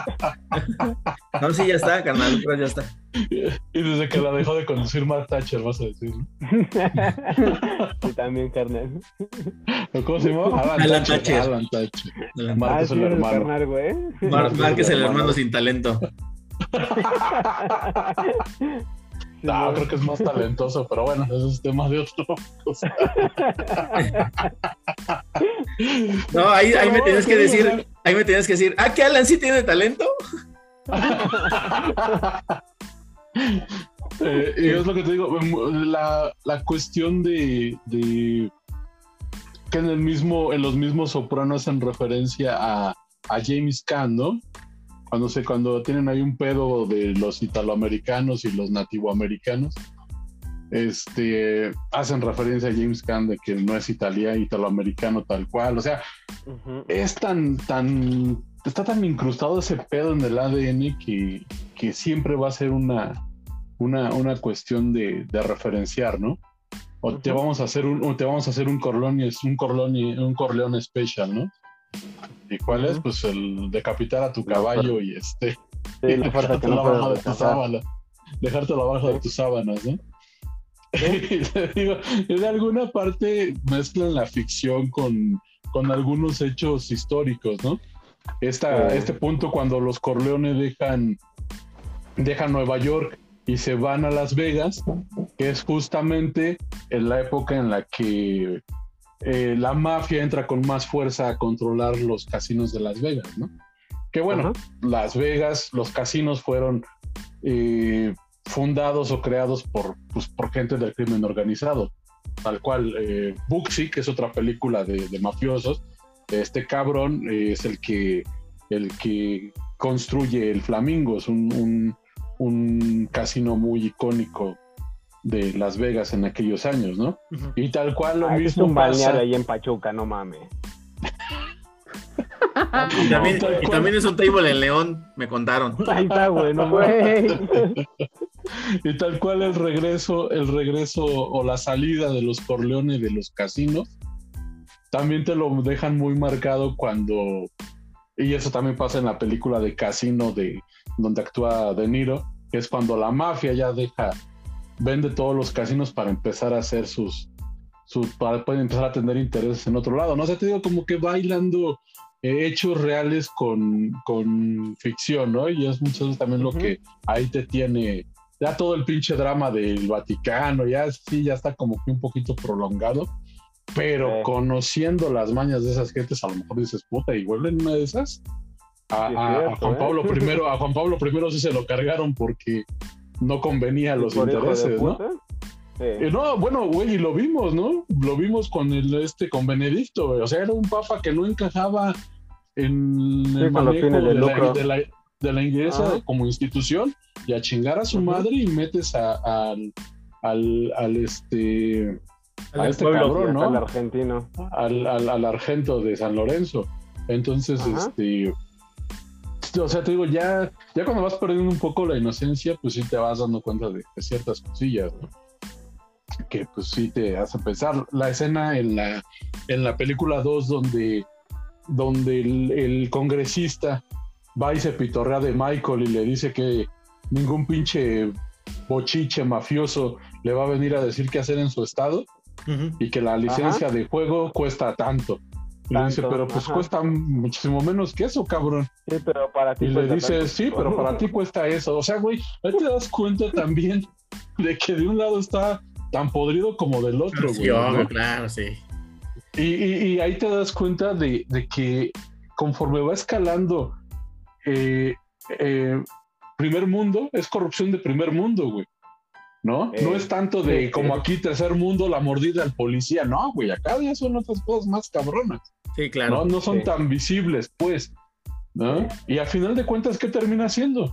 No, sí, ya está, carnal, pero ya está. y desde que la dejó de conducir Matt Thatcher, vas a decir. ¿no? Sí, también, carnal. ¿Cómo se llama? Alan, Alan Thatcher. Thatcher. Alan Thatcher. Adelante. Mark Ah, es sí, el hermano. carnal, güey. Mar- Mark es el hermano sin talento. No, creo que es más talentoso, pero bueno, eso es tema de otro. cosa. No, ahí, ahí me tienes que decir, ahí me tienes que decir, ah, que Alan sí tiene talento. Eh, y es lo que te digo, em, la, la cuestión de, de que en el mismo, en los mismos sopranos hacen referencia a, a James Caan, ¿no? Cuando se, cuando tienen ahí un pedo de los italoamericanos y los nativoamericanos, este hacen referencia a James Caan de que no es italiano, italoamericano tal cual. O sea, Ujú. es tan, tan, está tan incrustado ese pedo en el ADN que, que siempre va a ser una, una, una cuestión de, de referenciar, ¿no? O te vamos a hacer un, te vamos a hacer un Corleone, un Corleone, un Corleone special, ¿no? ¿Y cuál es? Pues el decapitar a tu caballo y este Sí, la fuerza que no abajo de tu sábana, dejártelo abajo de tus sábanas, ¿no? Y te digo, en alguna parte mezclan la ficción con, con algunos hechos históricos, ¿no? Esta. Este punto cuando los Corleone dejan, dejan Nueva York y se van a Las Vegas, que es justamente en la época en la que eh, la mafia entra con más fuerza a controlar los casinos de Las Vegas, ¿no? Que bueno. Las Vegas, los casinos fueron eh, fundados o creados por, pues, por gente del crimen organizado. Tal cual, eh, Bugsy, que es otra película de, de mafiosos, este cabrón eh, es el que, el que construye el Flamingo, es un, un- un casino muy icónico de Las Vegas en aquellos años, ¿no? Y tal cual lo Ah, ese es mismo un pasa. ahí en Pachuca, no mames. Y también, y también es un table en León, me contaron. Ahí está, güey, no. Güey. Y tal cual el regreso, el regreso o la salida de los Corleone de los casinos, también te lo dejan muy marcado cuando, y eso también pasa en la película de Casino de donde actúa De Niro, que es cuando la mafia ya deja, vende todos los casinos para empezar a hacer sus, sus para pueden empezar a tener intereses en otro lado. No sé, te digo como que bailando eh, hechos reales con, con ficción, ¿no? Y es muchas veces también lo que ahí te tiene ya todo el pinche drama del Vaticano, ya sí, ya está como que un poquito prolongado, pero conociendo las mañas de esas gentes, a lo mejor dices, puta, y vuelven una de esas. A, Sí, Juan ¿eh? Pablo I, a Juan Pablo I sí se lo cargaron porque no convenía a los intereses, ¿no? Sí. Eh, no, bueno, güey, y lo vimos, ¿no? Lo vimos con el este, con Benedicto, güey. O sea, era un papa que no encajaba en Sí, el manejo de de, la, de, la, de la iglesia como institución y a chingar a su madre y metes a- al, al, al este a este cabrón, el ¿no? argentino. Al, al, al argento de San Lorenzo. Entonces, Ajá. este o sea, te digo, ya, ya cuando vas perdiendo un poco la inocencia, pues sí te vas dando cuenta de, de ciertas cosillas, ¿no? que pues sí te hace pensar. La escena en la, en la película 2 donde, donde el, el congresista va y se pitorrea de Michael y le dice que ningún pinche bochiche mafioso le va a venir a decir qué hacer en su estado y que la licencia de juego cuesta tanto. Y le dice, pero pues ajá. cuesta muchísimo menos que eso, cabrón. Sí, pero para ti. Y le dice, tanto. sí, pero para ti cuesta eso. O sea, güey, ahí te das cuenta también de que de un lado está tan podrido como del otro, Sí, güey. obvio, ¿no? claro, sí. Y, y- y ahí te das cuenta de, de que conforme va escalando eh, eh, primer mundo, es corrupción de primer mundo, güey. ¿No? Eh, no es tanto de sí, como sí. aquí tercer mundo, la mordida al policía. No, güey, acá ya son otras cosas más cabronas. Sí, claro. ¿no? No son Sí. tan visibles, pues. ¿no? Y a final de cuentas, ¿qué termina haciendo?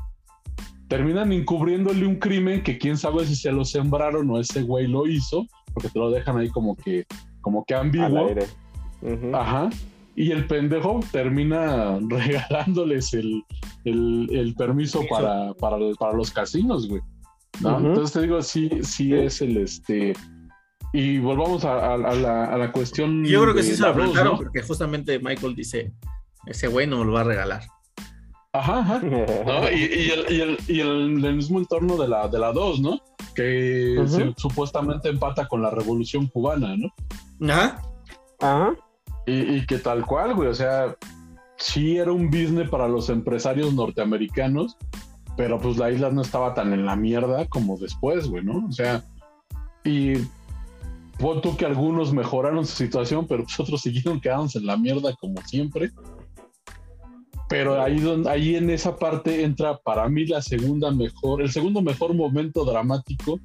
Terminan encubriéndole un crimen que quién sabe si se lo sembraron o ese güey lo hizo, porque te lo dejan ahí como que, como que ambiguo. Ujú. Ajá. Y el pendejo termina regalándoles el, el- el permiso para, para, para los casinos, güey. ¿No? Entonces te digo, sí, sí, es el este. Y volvamos a, a- a la, a la cuestión. Yo creo que sí se la lo preguntaron ¿no? porque justamente Michael dice, ese güey no me lo va a regalar. Ajá, ajá. ¿no? Y, y el, y el- y el- el mismo entorno de la, de la 2, ¿no? Que se- supuestamente empata con la revolución cubana, ¿no? Ajá. Ajá. Y, y que tal cual, güey, o sea, sí era un business para los empresarios norteamericanos, pero pues la isla no estaba tan en la mierda como después, güey, ¿no? O sea, y pon tú que algunos mejoraron su situación, pero pues otros siguieron quedándose en la mierda como siempre. Pero ahí, donde, ahí en esa parte entra para mí la segunda mejor, el segundo mejor momento dramático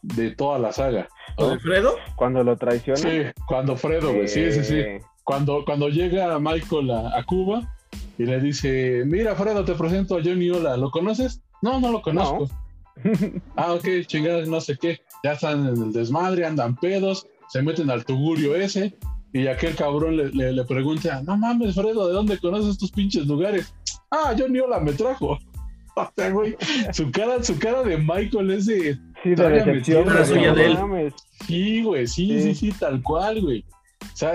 de toda la saga. ¿no? ¿Alfredo? Cuando lo traiciona. Sí, cuando Fredo, güey, sí, sí, sí eh, cuando, cuando llega Michael a, a Cuba y le dice, mira, Fredo, te presento a Johnny Ola, ¿lo conoces? No, no lo conozco. ah, ok, chingadas, no sé qué. Ya están en el desmadre, andan pedos, se meten al tugurio ese y aquel cabrón le, le- le pregunta, no mames, Fredo, ¿de dónde conoces estos pinches lugares? Ah, Johnny Ola me trajo. O sea, güey, su cara, su cara de Michael es de, Sí, de decepción. no de él. Sí, güey, sí, sí, Sí. sí, tal cual, güey. O sea,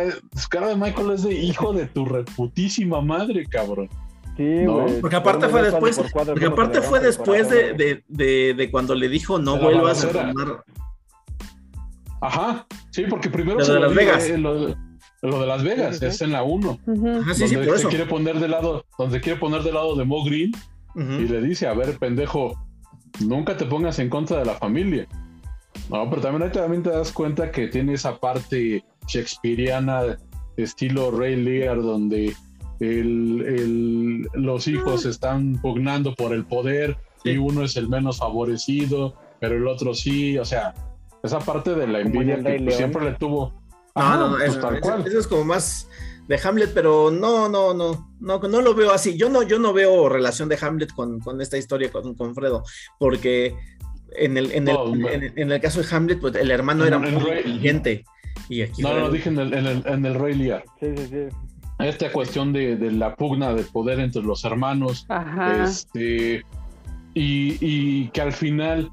cara de Michael es de hijo de tu reputísima madre, cabrón. Sí, No. Porque aparte fue después, porque aparte fue después de, de, de, de cuando le dijo no vuelvas a tomar. Ajá, sí, porque primero Lo se de lo Las Vegas. eh, lo, lo de Las Vegas, es en la 1. Ujú. Ajá, sí, sí, donde por se eso. quiere poner de lado, donde quiere poner de lado de Mo Green y le dice, a ver, pendejo, nunca te pongas en contra de la familia. No, pero también ahí también te das cuenta que tiene esa parte shakespeariana estilo Ray Lear, donde el- el- los hijos están pugnando por el poder y uno es el menos favorecido, pero el otro sí, o sea, esa parte de la envidia el que pues, siempre le tuvo. No, Ajá, no, no, pues, eso, tal eso- cual. eso es como más de Hamlet, pero no, no, no, no, no lo veo así. Yo no, yo no veo relación de Hamlet con, con esta historia con, con Fredo, porque en el, en, el, no. en, en el caso de Hamlet, pues el hermano era muy inteligente. Y aquí No, no, no, dije en el, en el, en el Rey Lear. Sí, sí, sí. Esta cuestión de, de la pugna de poder entre los hermanos, Ajá. Este, y, y que al final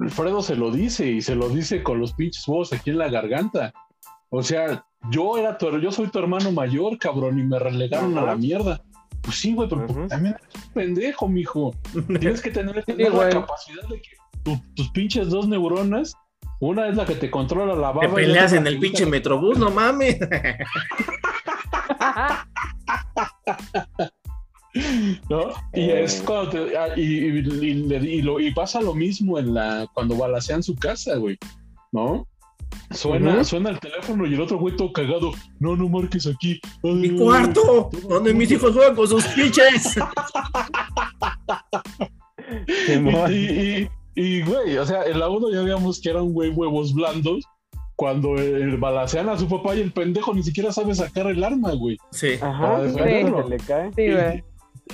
Alfredo se lo dice y se lo dice con los pinches huevos aquí en la garganta. O sea, yo era tu, yo soy tu hermano mayor, cabrón, y me relegaron Ajá. a la mierda. Pues sí, güey, pero también eres un pendejo, mijo. Tienes que tener, tener la capacidad de que tu- tus pinches dos neuronas, una es la que te controla la baba. Te peleas en el pinche metrobús, no mames. ¿no? Y Eh. es cuando te- ah, y, y- y- y- y lo- y pasa lo mismo en la cuando balacean su casa, güey, ¿no? Suena, suena el teléfono y el otro güey todo cagado. No, no marques aquí. Ay, Mi cuarto, donde mis hijos juegan con sus pinches. Y, y, güey, o sea, en la 1 ya veíamos que era un güey huevos blandos. Cuando el, balacean a su papá y el pendejo ni siquiera sabe sacar el arma, güey. Sí. Ajá, sí, le cae. Sí, güey.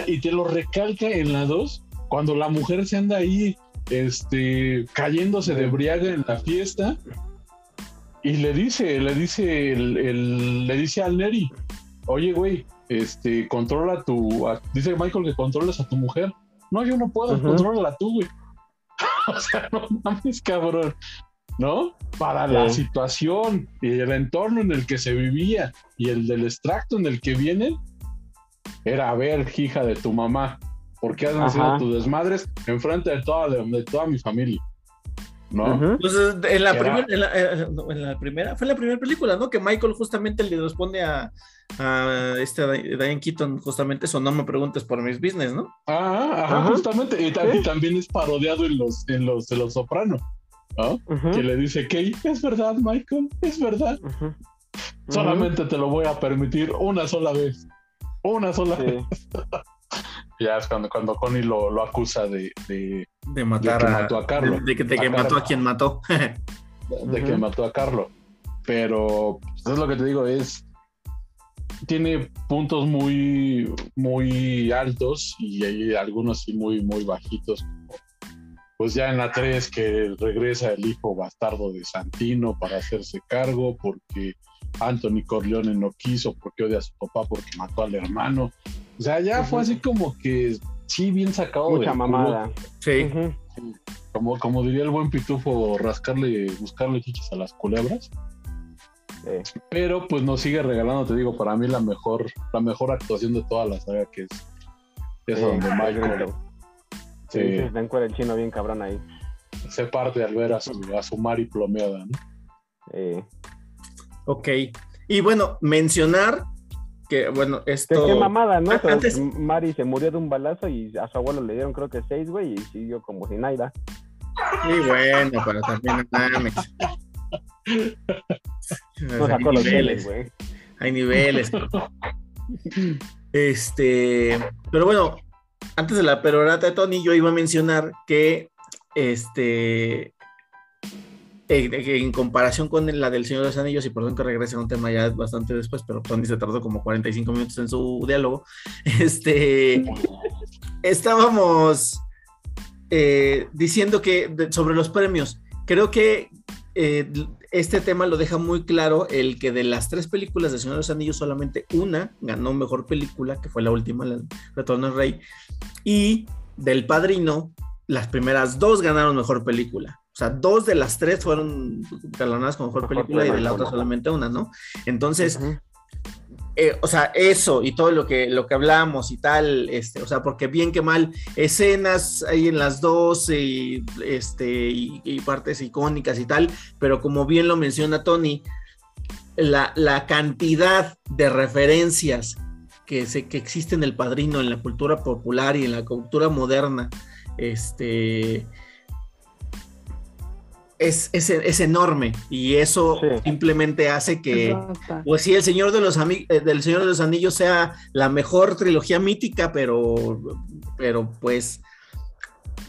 y te lo recalca en la 2 cuando la mujer se anda ahí este cayéndose de briaga en la fiesta y le dice le dice el, el- le dice al Neri oye güey este controla tu a- dice Michael que controles a tu mujer no yo no puedo Ujú. contrólala tú güey o sea no mames cabrón ¿no? Para la situación y el entorno en el que se vivía y el del extracto en el que vienen, era a ver, hija de tu mamá, ¿por qué has nacido tus desmadres enfrente de toda, de, toda mi familia? ¿No? Pues en la, primera, eh, en, la, primera, fue en la primera película, ¿no? Que Michael justamente le responde a, a este Diane Keaton, justamente eso, no me preguntes por mis business, ¿no? Ah, ajá, justamente, y, también es parodiado en los, en los de los Sopranos. Que le dice, que es verdad, Michael, es verdad. Solamente te lo voy a permitir una sola vez. Una sola vez. Ya es cuando, cuando Connie lo, lo acusa de, de, de matar a, mató a Carlos. De, que, que mató a quien mató. de que mató a Carlos. Pero pues, es lo que te digo, es tiene puntos muy, muy altos y hay algunos muy, muy bajitos, pues ya en la 3 que regresa el hijo bastardo de Santino para hacerse cargo porque Anthony Corleone no quiso porque odia a su papá porque mató al hermano. O sea, ya fue así como que sí, bien sacado. Mucha mamada. Sí. como, como diría el buen pitufo, rascarle, buscarle chichis a las culebras. Pero pues nos sigue regalando, te digo, para mí la mejor, la mejor actuación de toda la saga que es, es donde Michael Sí, sí, el chino bien cabrón ahí. Se parte al ver a su, a su Mari plomeada, ¿no? Eh. Ok. Y bueno, mencionar que, bueno, esto... Qué, mamada, ¿no? Antes... Mari se murió de un balazo y a su abuelo le dieron creo que seis, güey, y siguió como sin nada. Sí, bueno, pero también no los niveles, güey. Hay niveles. Este, pero bueno, antes de la perorata de Tony, yo iba a mencionar que este en comparación con la del Señor de los Anillos, y perdón que regrese a un tema ya bastante después, pero Tony se tardó como 45 minutos en su diálogo, este, estábamos eh, diciendo que sobre los premios, creo que eh, este tema lo deja muy claro el que de las tres películas de Señor de los Anillos solamente una ganó mejor película, que fue la última, el Retorno del Rey, y del Padrino, las primeras dos ganaron mejor película. O sea, dos de las tres fueron galonadas con mejor, película y de la otra solamente una, ¿no? Entonces, eh, o sea, eso y todo lo que, lo que hablamos y tal, este, o sea, porque bien que mal, escenas ahí en las dos y, este, y, partes icónicas y tal, pero como bien lo menciona Tony, la, la cantidad de referencias que, se, que existe en el padrino, en la cultura popular y en la cultura moderna, este, es, es, enorme y eso simplemente hace que, pues sí, el Señor de los eh, del Señor de los Anillos sea la mejor trilogía mítica, pero, pero pues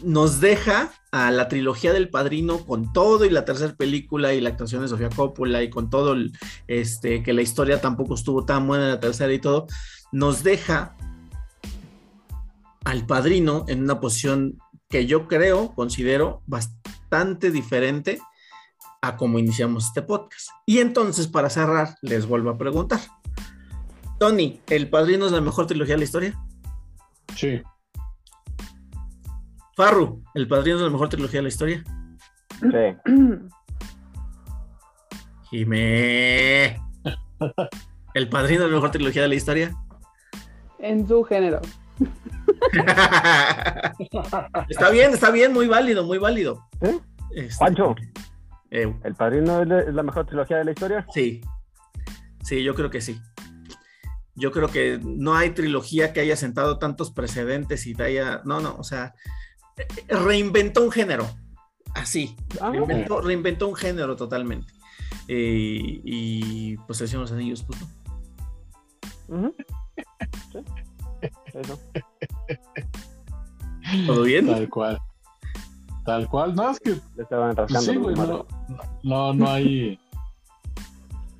nos deja a la trilogía del Padrino con todo y la tercera película y la actuación de Sofía Coppola y con todo este que la historia tampoco estuvo tan buena en la tercera y todo, nos deja al Padrino en una posición que yo creo, considero bastante bastante diferente a cómo iniciamos este podcast. Y entonces, para cerrar, les vuelvo a preguntar. Tony, ¿El Padrino es la mejor trilogía de la historia? Sí. Farru, ¿El Padrino es la mejor trilogía de la historia? Sí. Jimé. ¿El Padrino es la mejor trilogía de la historia? En su género. está bien, está bien, muy válido, muy válido. ¿Eh? Este, Pancho, eh, ¿El Padrino es la mejor trilogía de la historia? Sí, sí, yo creo que sí. Yo creo que no hay trilogía que haya sentado tantos precedentes y haya, no, no, o sea, reinventó un género, así, ah. reinventó, un género totalmente. Eh, y pues decimos los anillos, pues no. Eso. ¿Todo bien? Tal cual. Tal cual. No, es que. Le estaban pues no, no, no hay.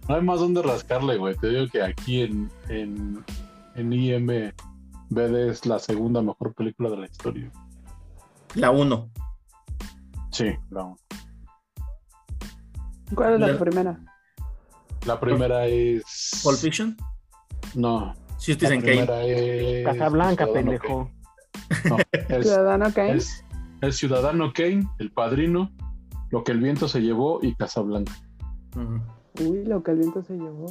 No hay más donde rascarle, güey. Te digo que aquí en, en, en IMBD es la segunda mejor película de la historia. La 1. Sí, la 1. ¿Cuál es la, primera? La primera es. ¿Pulp Fiction? No. Citizen Kane. Casablanca, pendejo. Ciudadano Kane. Es, el Ciudadano Kane, El Padrino, Lo que el viento se llevó y Casablanca. Ujú. Uy, lo que el viento se llevó.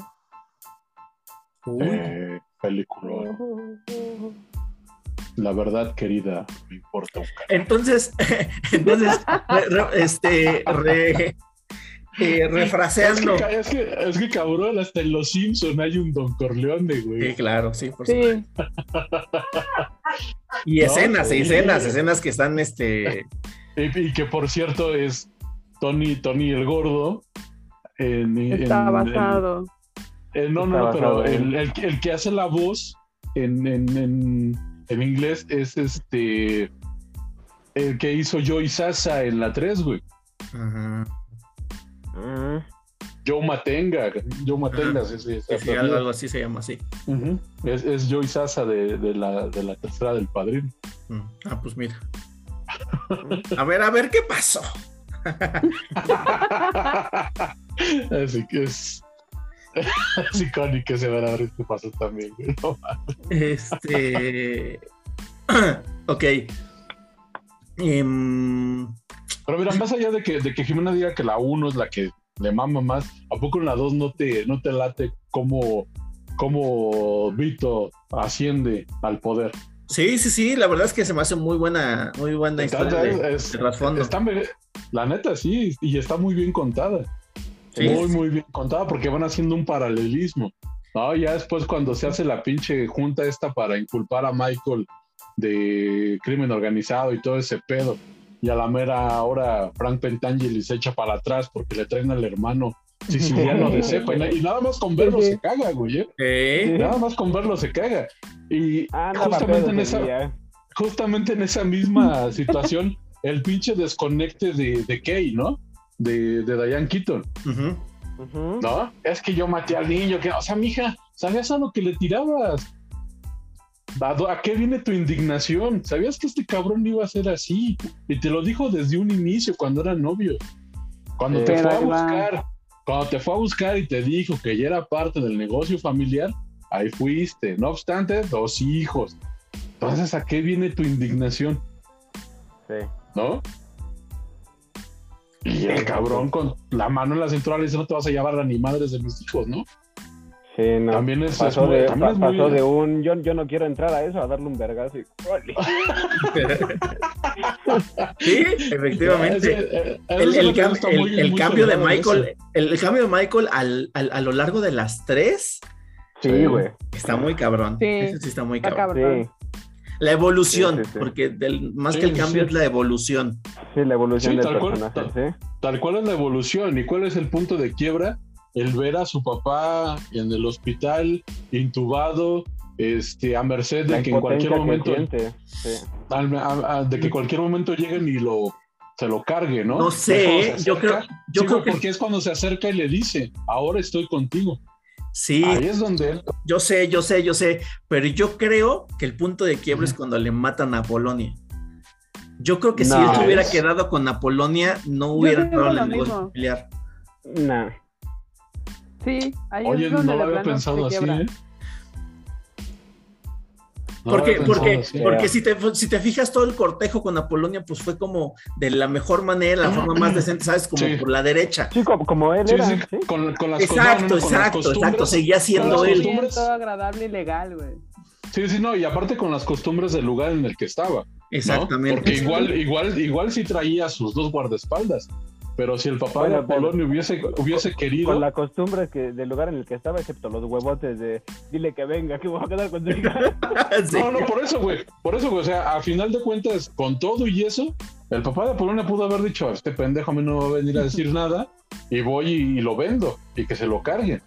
Uy. Eh, película. La verdad, querida, me importa un carajo. Entonces, entonces, re- re- este, re- eh, refraseando. Es que, es, que, es que, cabrón, hasta en Los Simpson hay un Don Corleone, güey. Sí, claro, sí, por supuesto. Sí, Y No, escenas, sí. escenas, escenas que están, este, Y, y que por cierto es Tony, Tony el Gordo. En, está en- basado. en- no, Está no, pero basado en- el, el, el que hace la voz en, en, en, en inglés es este. El que hizo Joey Sasa en la 3, güey. ajá, Mm, Joe Matenga. Joe Matenga, sí, sí, sí, sí, algo, así se llama así. Ujú. es, es Joey Sasa de, de, la, de la tercera del padrino. Mm, Ah, pues mira. A ver, a ver, ¿qué pasó? Así que es. Es icónico ese ver a ver qué pasó también. No Este. ok. Em, Pero mira, más allá de que, de que Jimena diga que la 1 es la que le mama más, ¿a poco en la 2 no te, no te late cómo, cómo Vito asciende al poder? sí, sí, sí, la verdad es que se me hace muy buena, muy buena historia Entonces, de, es- de trasfondo. está la neta, sí, y está muy bien contada. Sí, muy, sí. muy bien contada porque van haciendo un paralelismo. No, ya después cuando se hace la pinche junta esta para inculpar a Michael de crimen organizado y todo ese pedo. Y a la mera hora Frank Pentangeli se echa para atrás porque le traen al hermano siciliano de cepa. Y, na- y nada más con verlo se caga, güey. ¿eh? Eh, Nada más con verlo se caga. Y Ah, no, justamente, en esa, día. justamente en esa misma situación, el pinche desconecte de, de Kay, ¿no? De, de Diane Keaton. No, es que yo maté al niño, que, o sea, mija, ¿sabías a lo que le tirabas? ¿A, qué viene tu indignación? ¿Sabías que este cabrón iba a ser así? Y te lo dijo desde un inicio, cuando eran novios. Cuando te fue a va. buscar, cuando te fue a buscar y te dijo que ya era parte del negocio familiar, ahí fuiste. No obstante, dos hijos. Entonces, ¿a qué viene tu indignación? Sí. ¿No? Y el cabrón con la mano en la cintura le dice, no te vas a llevar a ni madres de mis hijos, ¿no? Sí, no. También es, pasó es muy- de, también pa- es muy- pasó de un yo, yo no quiero entrar a eso a darle un vergazo y. Sí, efectivamente. El, cam- cambio de Michael, el, el cambio de Michael al, al- a lo largo de las tres Sí. Güey. está muy cabrón. Sí, Ese sí está muy está cabrón. cabrón. Sí, La evolución, Sí, sí, sí. porque del- más Sí, que el cambio sí. es la evolución. sí, la evolución Sí, del tal cual, personaje, sí. Tal cual es la evolución. ¿Y cuál es el punto de quiebra? El ver a su papá en el hospital, intubado, este, a merced La de que en cualquier que momento, siente, sí. al- a- a- de que cualquier momento lleguen y lo se lo cargue, ¿no? No sé, yo creo, yo Sí, creo que porque es cuando se acerca y le dice, ahora estoy contigo. sí, Ahí es donde él yo sé, yo sé, yo sé, pero yo creo que el punto de quiebra es cuando le matan a Polonia. Yo creo que si No. él se hubiera quedado con Apolonia, no hubiera digo entrado en lo Sí, ahí Oye, es no lo de había pensado así, quiebra. ¿eh? No Porque, porque, así. porque si te, si te fijas, todo el cortejo con Apolonia, pues fue como de la mejor manera, la forma más decente, ¿sabes? Como Sí. por la derecha. Sí, como, como él Sí, era, sí, ¿sí? con, con las Exacto, con las exacto, costumbres- exacto. Seguía siendo las él. Todo agradable y legal, güey. Sí, sí, no, y aparte con las costumbres del lugar en el que estaba. ¿no? Exactamente. Porque igual, igual, igual sí traía sus dos guardaespaldas. Pero si el papá Bueno, de Apolonio hubiese, hubiese querido. Con la costumbre que, del lugar en el que estaba, excepto los huevotes de dile que venga, que voy a quedar con tu hija. Sí. No, no, por eso, güey. Por eso, güey. O sea, a final de cuentas, con todo y eso, el papá de Apolonia pudo haber dicho: Este pendejo a mí no va a venir a decir nada, y voy y, y lo vendo, y que se lo carguen.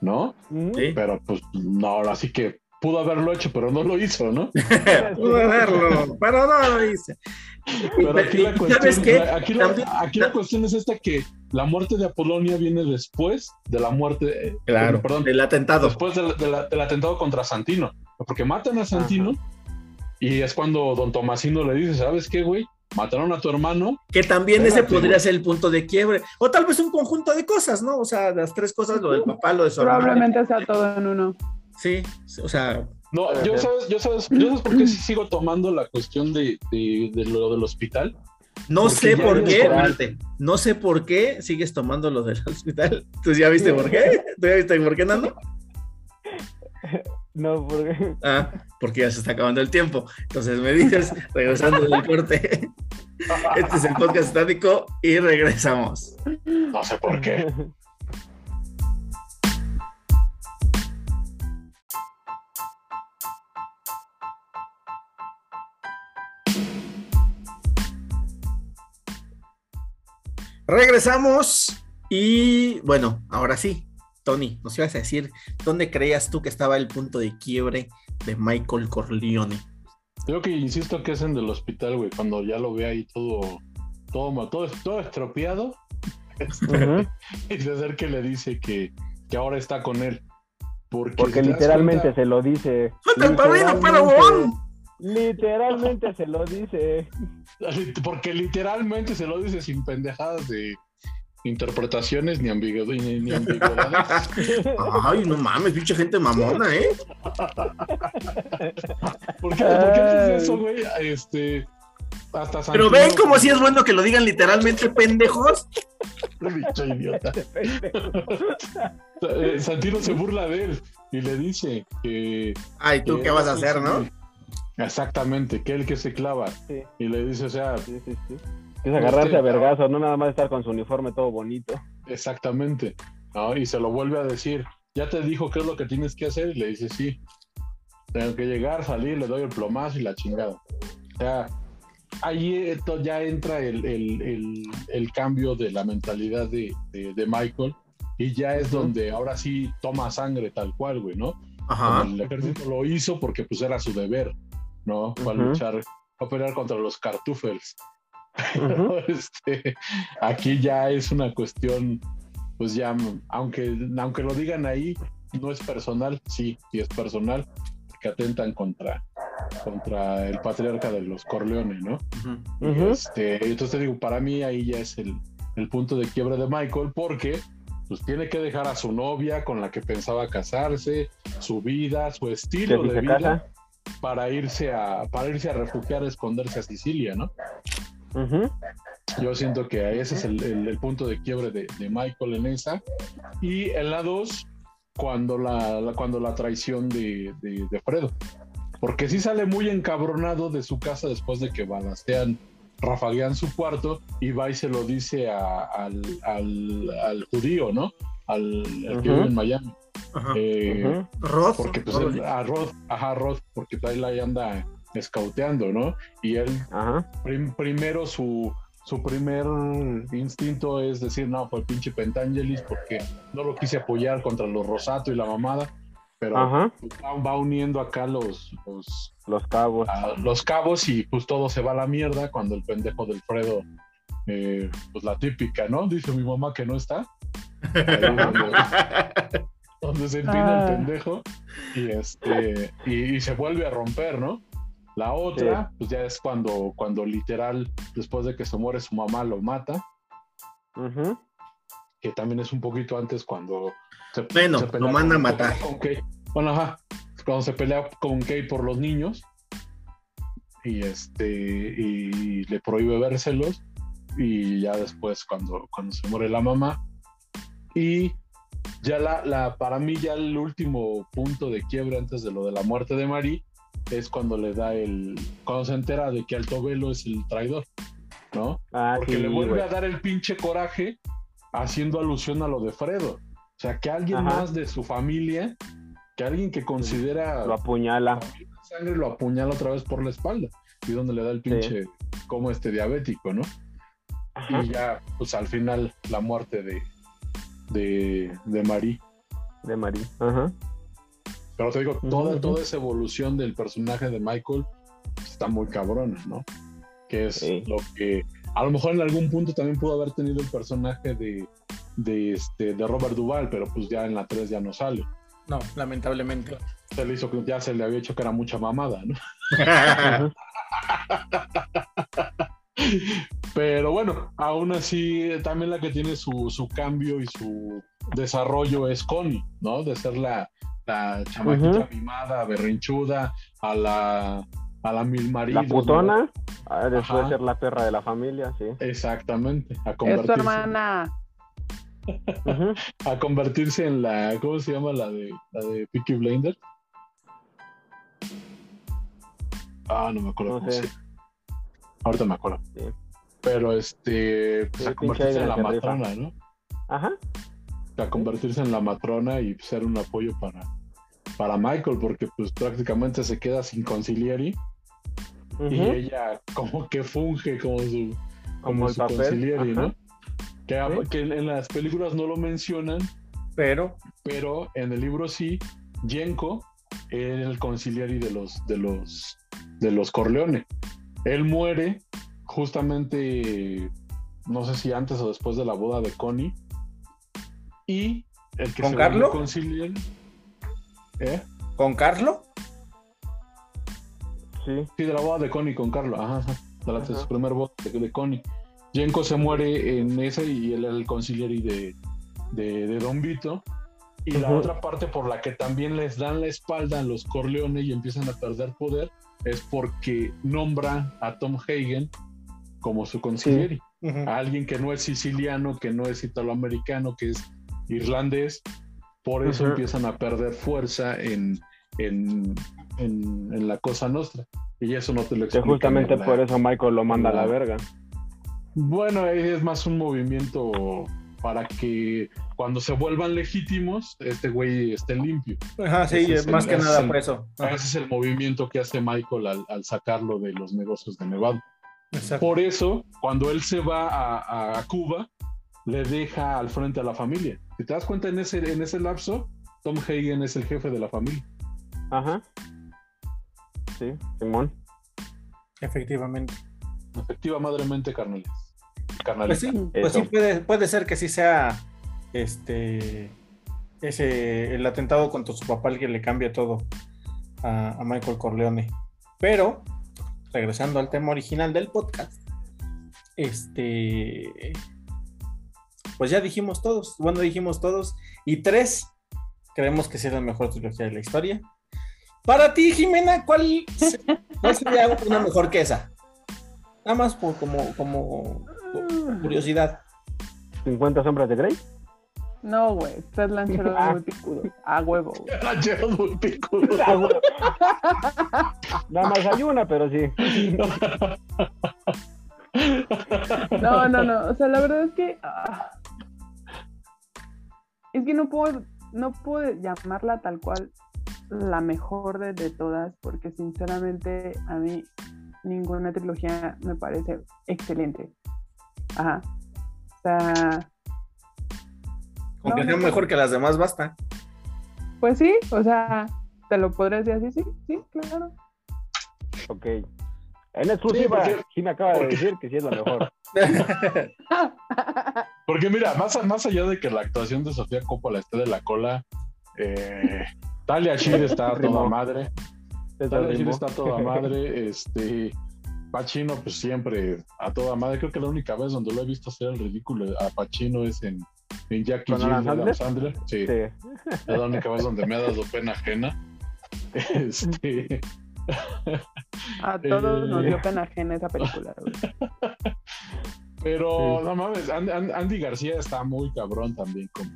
¿No? Sí. Pero pues no, así que pudo haberlo hecho, pero no lo hizo, ¿no? Pudo verlo, pero no lo hice. Pero aquí la ¿Y cuestión, ¿Sabes qué? la- aquí, la, También- aquí la cuestión es esta que la muerte de Apolonia viene después de la muerte, eh, Claro, perdón, el atentado. después del, del atentado contra Santino, porque matan a Santino y es cuando don Tomasino le dice, ¿sabes qué, güey? Mataron a tu hermano, Que también ese podría güey. ser el punto de quiebre. O tal vez un conjunto de cosas, ¿no? O sea, las tres cosas, lo del papá, lo de su hermano. Probablemente sea todo en uno. Sí, o sea, no, yo sabes, yo sabes, yo sabes por qué sí sigo tomando la cuestión de, de- de lo del hospital, No Porque sé por qué, espérate, no sé por qué sigues tomando lo del hospital. ¿Tú ya viste por qué? ¿Tú ya viste por qué, Nando? No, porque. Ah, porque ya se está acabando el tiempo. Entonces me dices, regresando del corte. Este es el podcast estático y regresamos. No sé por qué. Regresamos y bueno, ahora sí, Tony, nos ibas a decir dónde creías tú que estaba el punto de quiebre de Michael Corleone. Yo que insisto que es en el hospital, güey, cuando ya lo ve ahí todo, todo, todo, todo estropeado, Ujú. y se acerca y le dice que, que ahora está con él. Porque, literalmente cuenta- se lo dice. ¡Falta el padrino, pero bon! Literalmente se lo dice. Porque literalmente se lo dice sin pendejadas de interpretaciones ni, ambigu- ni, ni ambigüedades. Ay, no mames, pinche gente mamona, ¿eh? ¿Por qué, por qué haces eso, güey? Este, hasta Pero ven como si es bueno que lo digan literalmente, pendejos. Bicho idiota. Santino se burla de él y le dice que. Ay, ¿tú que qué vas a hacer, no? Exactamente, que él que se clava. Sí. Y le dice, o sea, Sí, sí, sí. Es agarrarse Este, a vergazo, no nada más estar con su uniforme todo bonito. exactamente. ¿no? Y se lo vuelve a decir. Ya te dijo qué es lo que tienes que hacer. Y le dice, sí. Tengo que llegar, salir, le doy el plomazo y la chingada. O sea, ahí eh, to- ya entra el, el- el- el cambio de la mentalidad de, de- de Michael. Y ya es donde ahora sí toma sangre tal cual, güey, ¿no? Ajá. El ejército lo hizo porque pues era su deber, ¿no? Para luchar, para pelear contra los cartufels. Este, aquí ya es una cuestión, pues ya, aunque, aunque lo digan ahí, no es personal, sí, sí es personal, que atentan contra, contra el patriarca de los Corleones, ¿no? Ujú. este, entonces te digo, para mí ahí ya es el, el punto de quiebre de Michael, porque pues tiene que dejar a su novia con la que pensaba casarse, su vida, su estilo de vida, casa. Para irse a, para irse a refugiar, a esconderse a Sicilia, ¿no? Yo siento que ese es el, el- el punto de quiebre de, de Michael en esa. Y en la 2, cuando la, la- cuando la traición de, de, de Fredo. Porque sí sale muy encabronado de su casa después de que balastean, rafaguean su cuarto y va y se lo dice a- al, al- al judío, ¿no? Al, al que vive en Miami. Ajá. Eh. Roth. Porque pues Roth. él- a ajá, Rod, porque ahí la anda escauteando, ¿no? Y él Ajá. prim- primero su, su primer instinto es decir, no, fue el pinche Pentangelis porque no lo quise apoyar contra los Rosato y la mamada, pero Ajá. va, va uniendo acá los, los, Los cabos. a- los cabos y pues todo se va a la mierda cuando el pendejo del Fredo, eh, pues la típica, ¿no? Dice mi mamá que no está. Ahí donde, se empina Ah. el pendejo y este y, y se vuelve a romper, ¿no? La otra, pues ya es cuando, cuando literal, después de que se muere su mamá, lo mata, Ujú. que también es un poquito antes cuando se, Bueno, se pelea lo manda a con- matar. con Kay. Bueno, ajá, cuando se pelea con Kay por los niños y este y le prohíbe vérselos y ya después cuando, cuando se muere la mamá y ya la, la para mí ya el último punto de quiebre antes de lo de la muerte de Marie es cuando le da el cuando se entera de que Altobelo es el traidor ¿no? Ah, porque sí, le vuelve a dar el pinche coraje haciendo alusión a lo de Fredo. O sea, que alguien Ajá. más de su familia, que alguien que considera Lo apuñala. sangre lo apuñala otra vez por la espalda. Y donde le da el pinche como este diabético, ¿no? Ajá. Y ya, pues al final, la muerte de, de, de Marie. De Marí. Ajá. Pero te digo, toda, toda esa evolución del personaje de Michael está muy cabrona, ¿no? Que es Sí. lo que a lo mejor en algún punto también pudo haber tenido el personaje de, de, este, de Robert Duval, pero pues ya en la 3 ya no sale. No, lamentablemente. Se le hizo, que- ya se le había hecho que era mucha mamada, ¿no? Pero bueno, aún así, también la que tiene su, su cambio y su desarrollo es Connie, ¿no? De ser la, la chamaquita Ujú. mimada, berrinchuda, a la, a la mil maridos. La putona, ah, después Ajá. de ser la perra de la familia, sí. Exactamente. A Es tu convertirse, hermana. A convertirse en la, ¿cómo se llama la de la de Peaky Blinders? Ah, no me acuerdo No cómo sé. se llama. Ahorita me acuerdo. Sí. Pero este, pues Sí, a convertirse en la rifa. matrona, ¿no? Aja. a convertirse en la matrona y ser un apoyo para, para Michael, porque pues prácticamente se queda sin conciliary y ella como que funge como su, Como el su papel. ajá. ¿no? Que, Sí. que en, las películas no lo mencionan, Pero, pero en el libro sí, Yenko era el conciliary de los, de los, de los Corleone. Él muere justamente, no sé si antes o después de la boda de Connie. Y el que ¿Con se Carlo? ¿Eh? ¿con Carlo? Sí. Sí, de la boda de Connie con Carlo. Ajá, ajá. De, la, de Ajá. su primer boda de, de Connie. Yenko se muere en ese y él era el conciliary de, de, de Don Vito. Y la otra parte por la que también les dan la espalda a los Corleone y empiezan a perder poder es porque nombran a Tom Hagen como su. Ujú. A alguien que no es siciliano, que no es italoamericano, que es irlandés. Por eso empiezan a perder fuerza en, en, en, en la cosa nostra. Y eso no te lo Que explican justamente la- por eso Michael lo manda a la- verga. Bueno, es más un movimiento para que cuando se vuelvan legítimos, este güey esté limpio. Ajá, sí, es el- más que nada el- por eso. Ajá, Ese es el movimiento que hace Michael al, al sacarlo de los negocios de Nevada. exacto. Por eso, cuando él se va a, a Cuba, le deja al frente a la familia. Si te das cuenta, en ese, en ese lapso, Tom Hagen es el jefe de la familia. Ajá. Sí, Simón. Efectivamente. Efectiva madremente, carnales. Pues Carnalita. sí, pues sí puede, puede ser que sí sea este ese el atentado contra su papá el que le cambia todo a, a Michael Corleone. Pero, regresando al tema original del podcast, este pues ya dijimos todos, bueno, dijimos todos, y tres creemos que es la mejor trilogía de la historia. Para ti, Jimena, ¿cuál, se- cuál sería una mejor que esa? Nada más por como, como curiosidad. 50 sombras de Grey. No, güey. Tres lancheros Ah. muy picudo. A huevo, güey. Ranchero muy picudo. Ah, güey. Nada más hay una, pero sí. No, no, no. O sea, la verdad es que. ah, es que no puedo, no puedo llamarla tal cual la mejor de, de todas, porque sinceramente a mí ninguna trilogía me parece excelente. Ajá. O sea, Con que No, sea no. mejor que las demás, basta. pues sí, o sea, te lo podrás decir así, sí, sí, claro. Ok. En exclusiva, Sí, me acaba de porque- decir que sí es la mejor. Porque mira, más, más allá de que la actuación de Sofía Coppola esté de la cola, eh, Talia Shire está a toda madre. Talia Shire rimó. está a toda madre. Este, Pacino, pues siempre a toda madre. Creo que la única vez donde lo he visto hacer el ridículo a Pacino es en, en Jackie ¿Con Jill de Adam Sandler. Sí, Sí. es la única vez donde me ha dado pena ajena. Este, A todos nos Eh. dio pena ajena esa película, güey. pero Sí. no mames, Andy, Andy García está muy cabrón también como,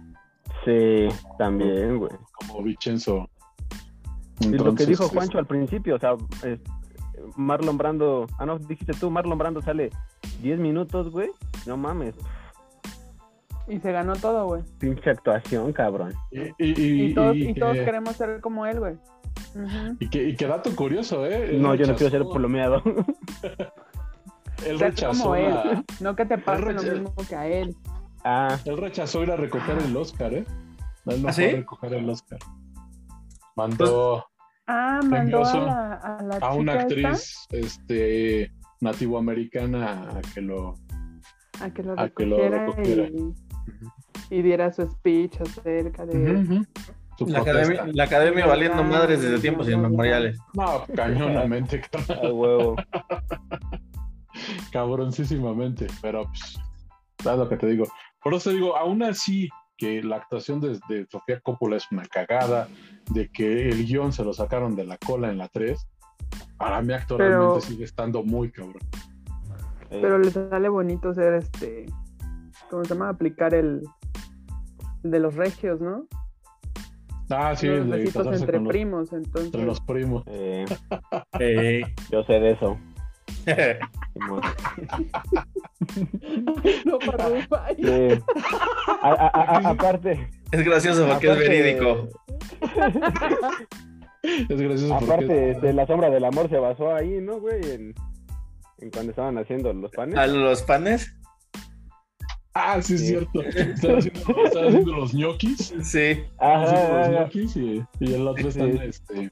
Sí, también, güey. como Vincenzo. Y lo que Entonces, dijo Juancho al principio, o sea, es- Marlon Brando, ah, no, dijiste tú, Marlon Brando sale 10 minutos, güey. No mames, Y se ganó todo, güey. pinche actuación, cabrón. Y, y, Y, todos, y y que- todos queremos ser como él, güey. Y que, y que dato curioso, ¿eh? Él No, yo no quiero ser polomeado. Él rechazó, como él. la- No que te pase lo mismo que a él. ah, él rechazó ir a recoger el Oscar, ¿eh? Él no ¿Ah, fue sí? a recoger el Oscar. Mandó Ah, mandó a la, a la a una actriz este, nativoamericana a que lo... a que lo a que lo recogiera, recogiera. Y, y diera su speech acerca de... Su La protesta. academia, la academia valiendo madres desde tiempos inmemoriales. No, cañonamente, a huevo. cabroncísimamente, pero pues, es lo que te digo. Por eso te digo, aún así que la actuación de, de Sofía Coppola es una cagada, de que el guion se lo sacaron de la cola en la 3, Para mí actualmente Pero- sigue estando muy cabrón. Eh, Pero le sale bonito ser este. ¿Cómo se llama? Aplicar el, el de los regios, ¿no? Ah, sí, los de entre con los- primos, entonces. entre los primos. eh, Eh, yo sé de eso. No. Sí. A- a- a- a- aparte, es gracioso porque es verídico. Es gracioso porque Aparte, este, la sombra del amor se basó ahí, ¿no, güey? En, en cuando estaban haciendo los panes. A los panes. Ah, sí, es Sí. cierto. Están haciendo, están haciendo los ñoquis. Sí. Los Ajá, ajá. ñoquis y, y el otro está, Sí. este,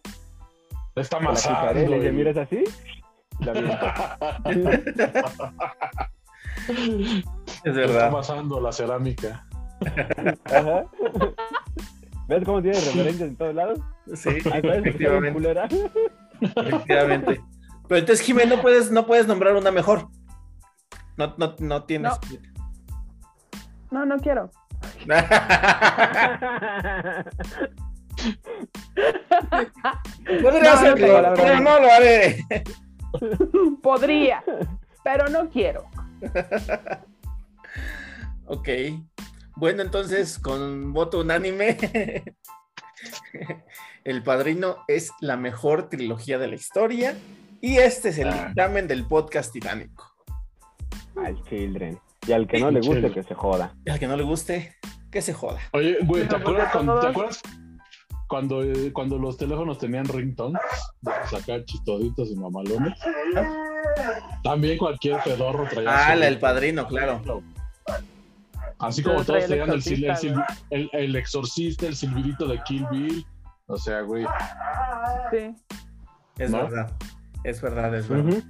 está amasando. y miras así. La. Es Está verdad. amasando la cerámica. Ajá. ¿Ves cómo tiene referencias en todos lados? Sí, Ah, está efectivamente. efectivamente. Pero entonces, Jiménez, no puedes, no puedes nombrar una mejor. No, no, no tienes. No, no quiero. Podría No, no no lo haré. Podría, pero no quiero. Ok. Bueno, entonces, con voto unánime, El Padrino es la mejor trilogía de la historia y este es el Ah. dictamen del podcast titánico. Al Children. Y al que no le guste, que se joda. Y al que no le guste, que se joda. Oye, güey, ¿te pues, acuerdas ¿te acuerdas cuando, eh, cuando los teléfonos tenían ringtones? De sacar chistoditos y mamalones. También cualquier pedorro traía. Ah, del ringtone. Padrino, claro. Así como todos traía el tenían el, sil- el, el- el exorcista, el silbidito de Kill Bill. O sea, güey. Sí. Es ¿No? verdad. Es verdad, es verdad.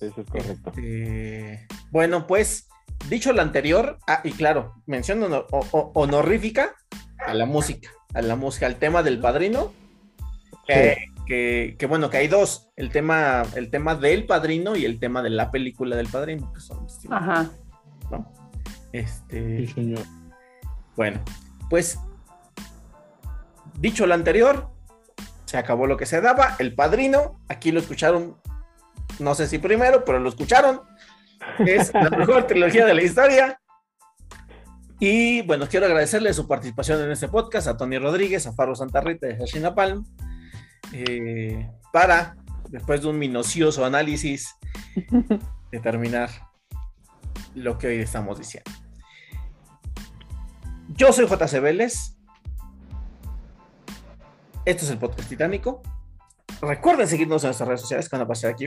Eso es correcto. Este, Bueno, pues, dicho lo anterior, ah, y claro, mención honor- o- o- honorífica a la música, a la música, al tema del padrino. eh, que, que, bueno, que hay dos: el tema, el tema del padrino y el tema de la película del padrino, que son distintos, Ajá. ¿no? Sí, Este, señor. bueno, pues, dicho lo anterior, se acabó lo que se daba. El padrino, aquí lo escucharon, no sé si primero, pero lo escucharon. Es la mejor trilogía de la historia. Y bueno, quiero agradecerle su participación en este podcast a Tony Rodríguez, a Faro Santarrita y a Hashina Palm, eh, para, después de un minucioso análisis, determinar lo que hoy estamos diciendo. Yo soy JC Vélez. Esto es el podcast titánico. Recuerden seguirnos en nuestras redes sociales que van a pasar aquí.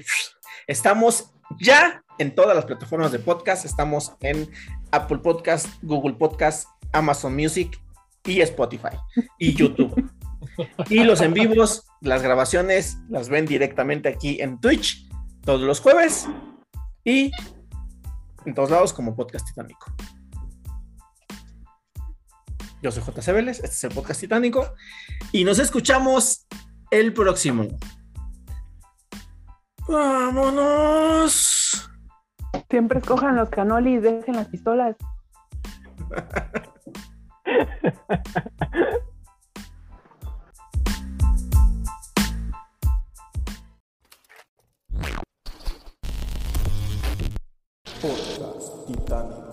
Estamos ya en todas las plataformas de podcast. Estamos en Apple Podcast, Google Podcast, Amazon Music y Spotify y YouTube. Y los en vivos, las grabaciones las ven directamente aquí en Twitch todos los jueves y en todos lados como podcast titánico. Yo soy JC Vélez, este es el podcast titánico y nos escuchamos el próximo. ¡Vámonos! Siempre escojan los canolis y dejen las pistolas. Podcast titánico.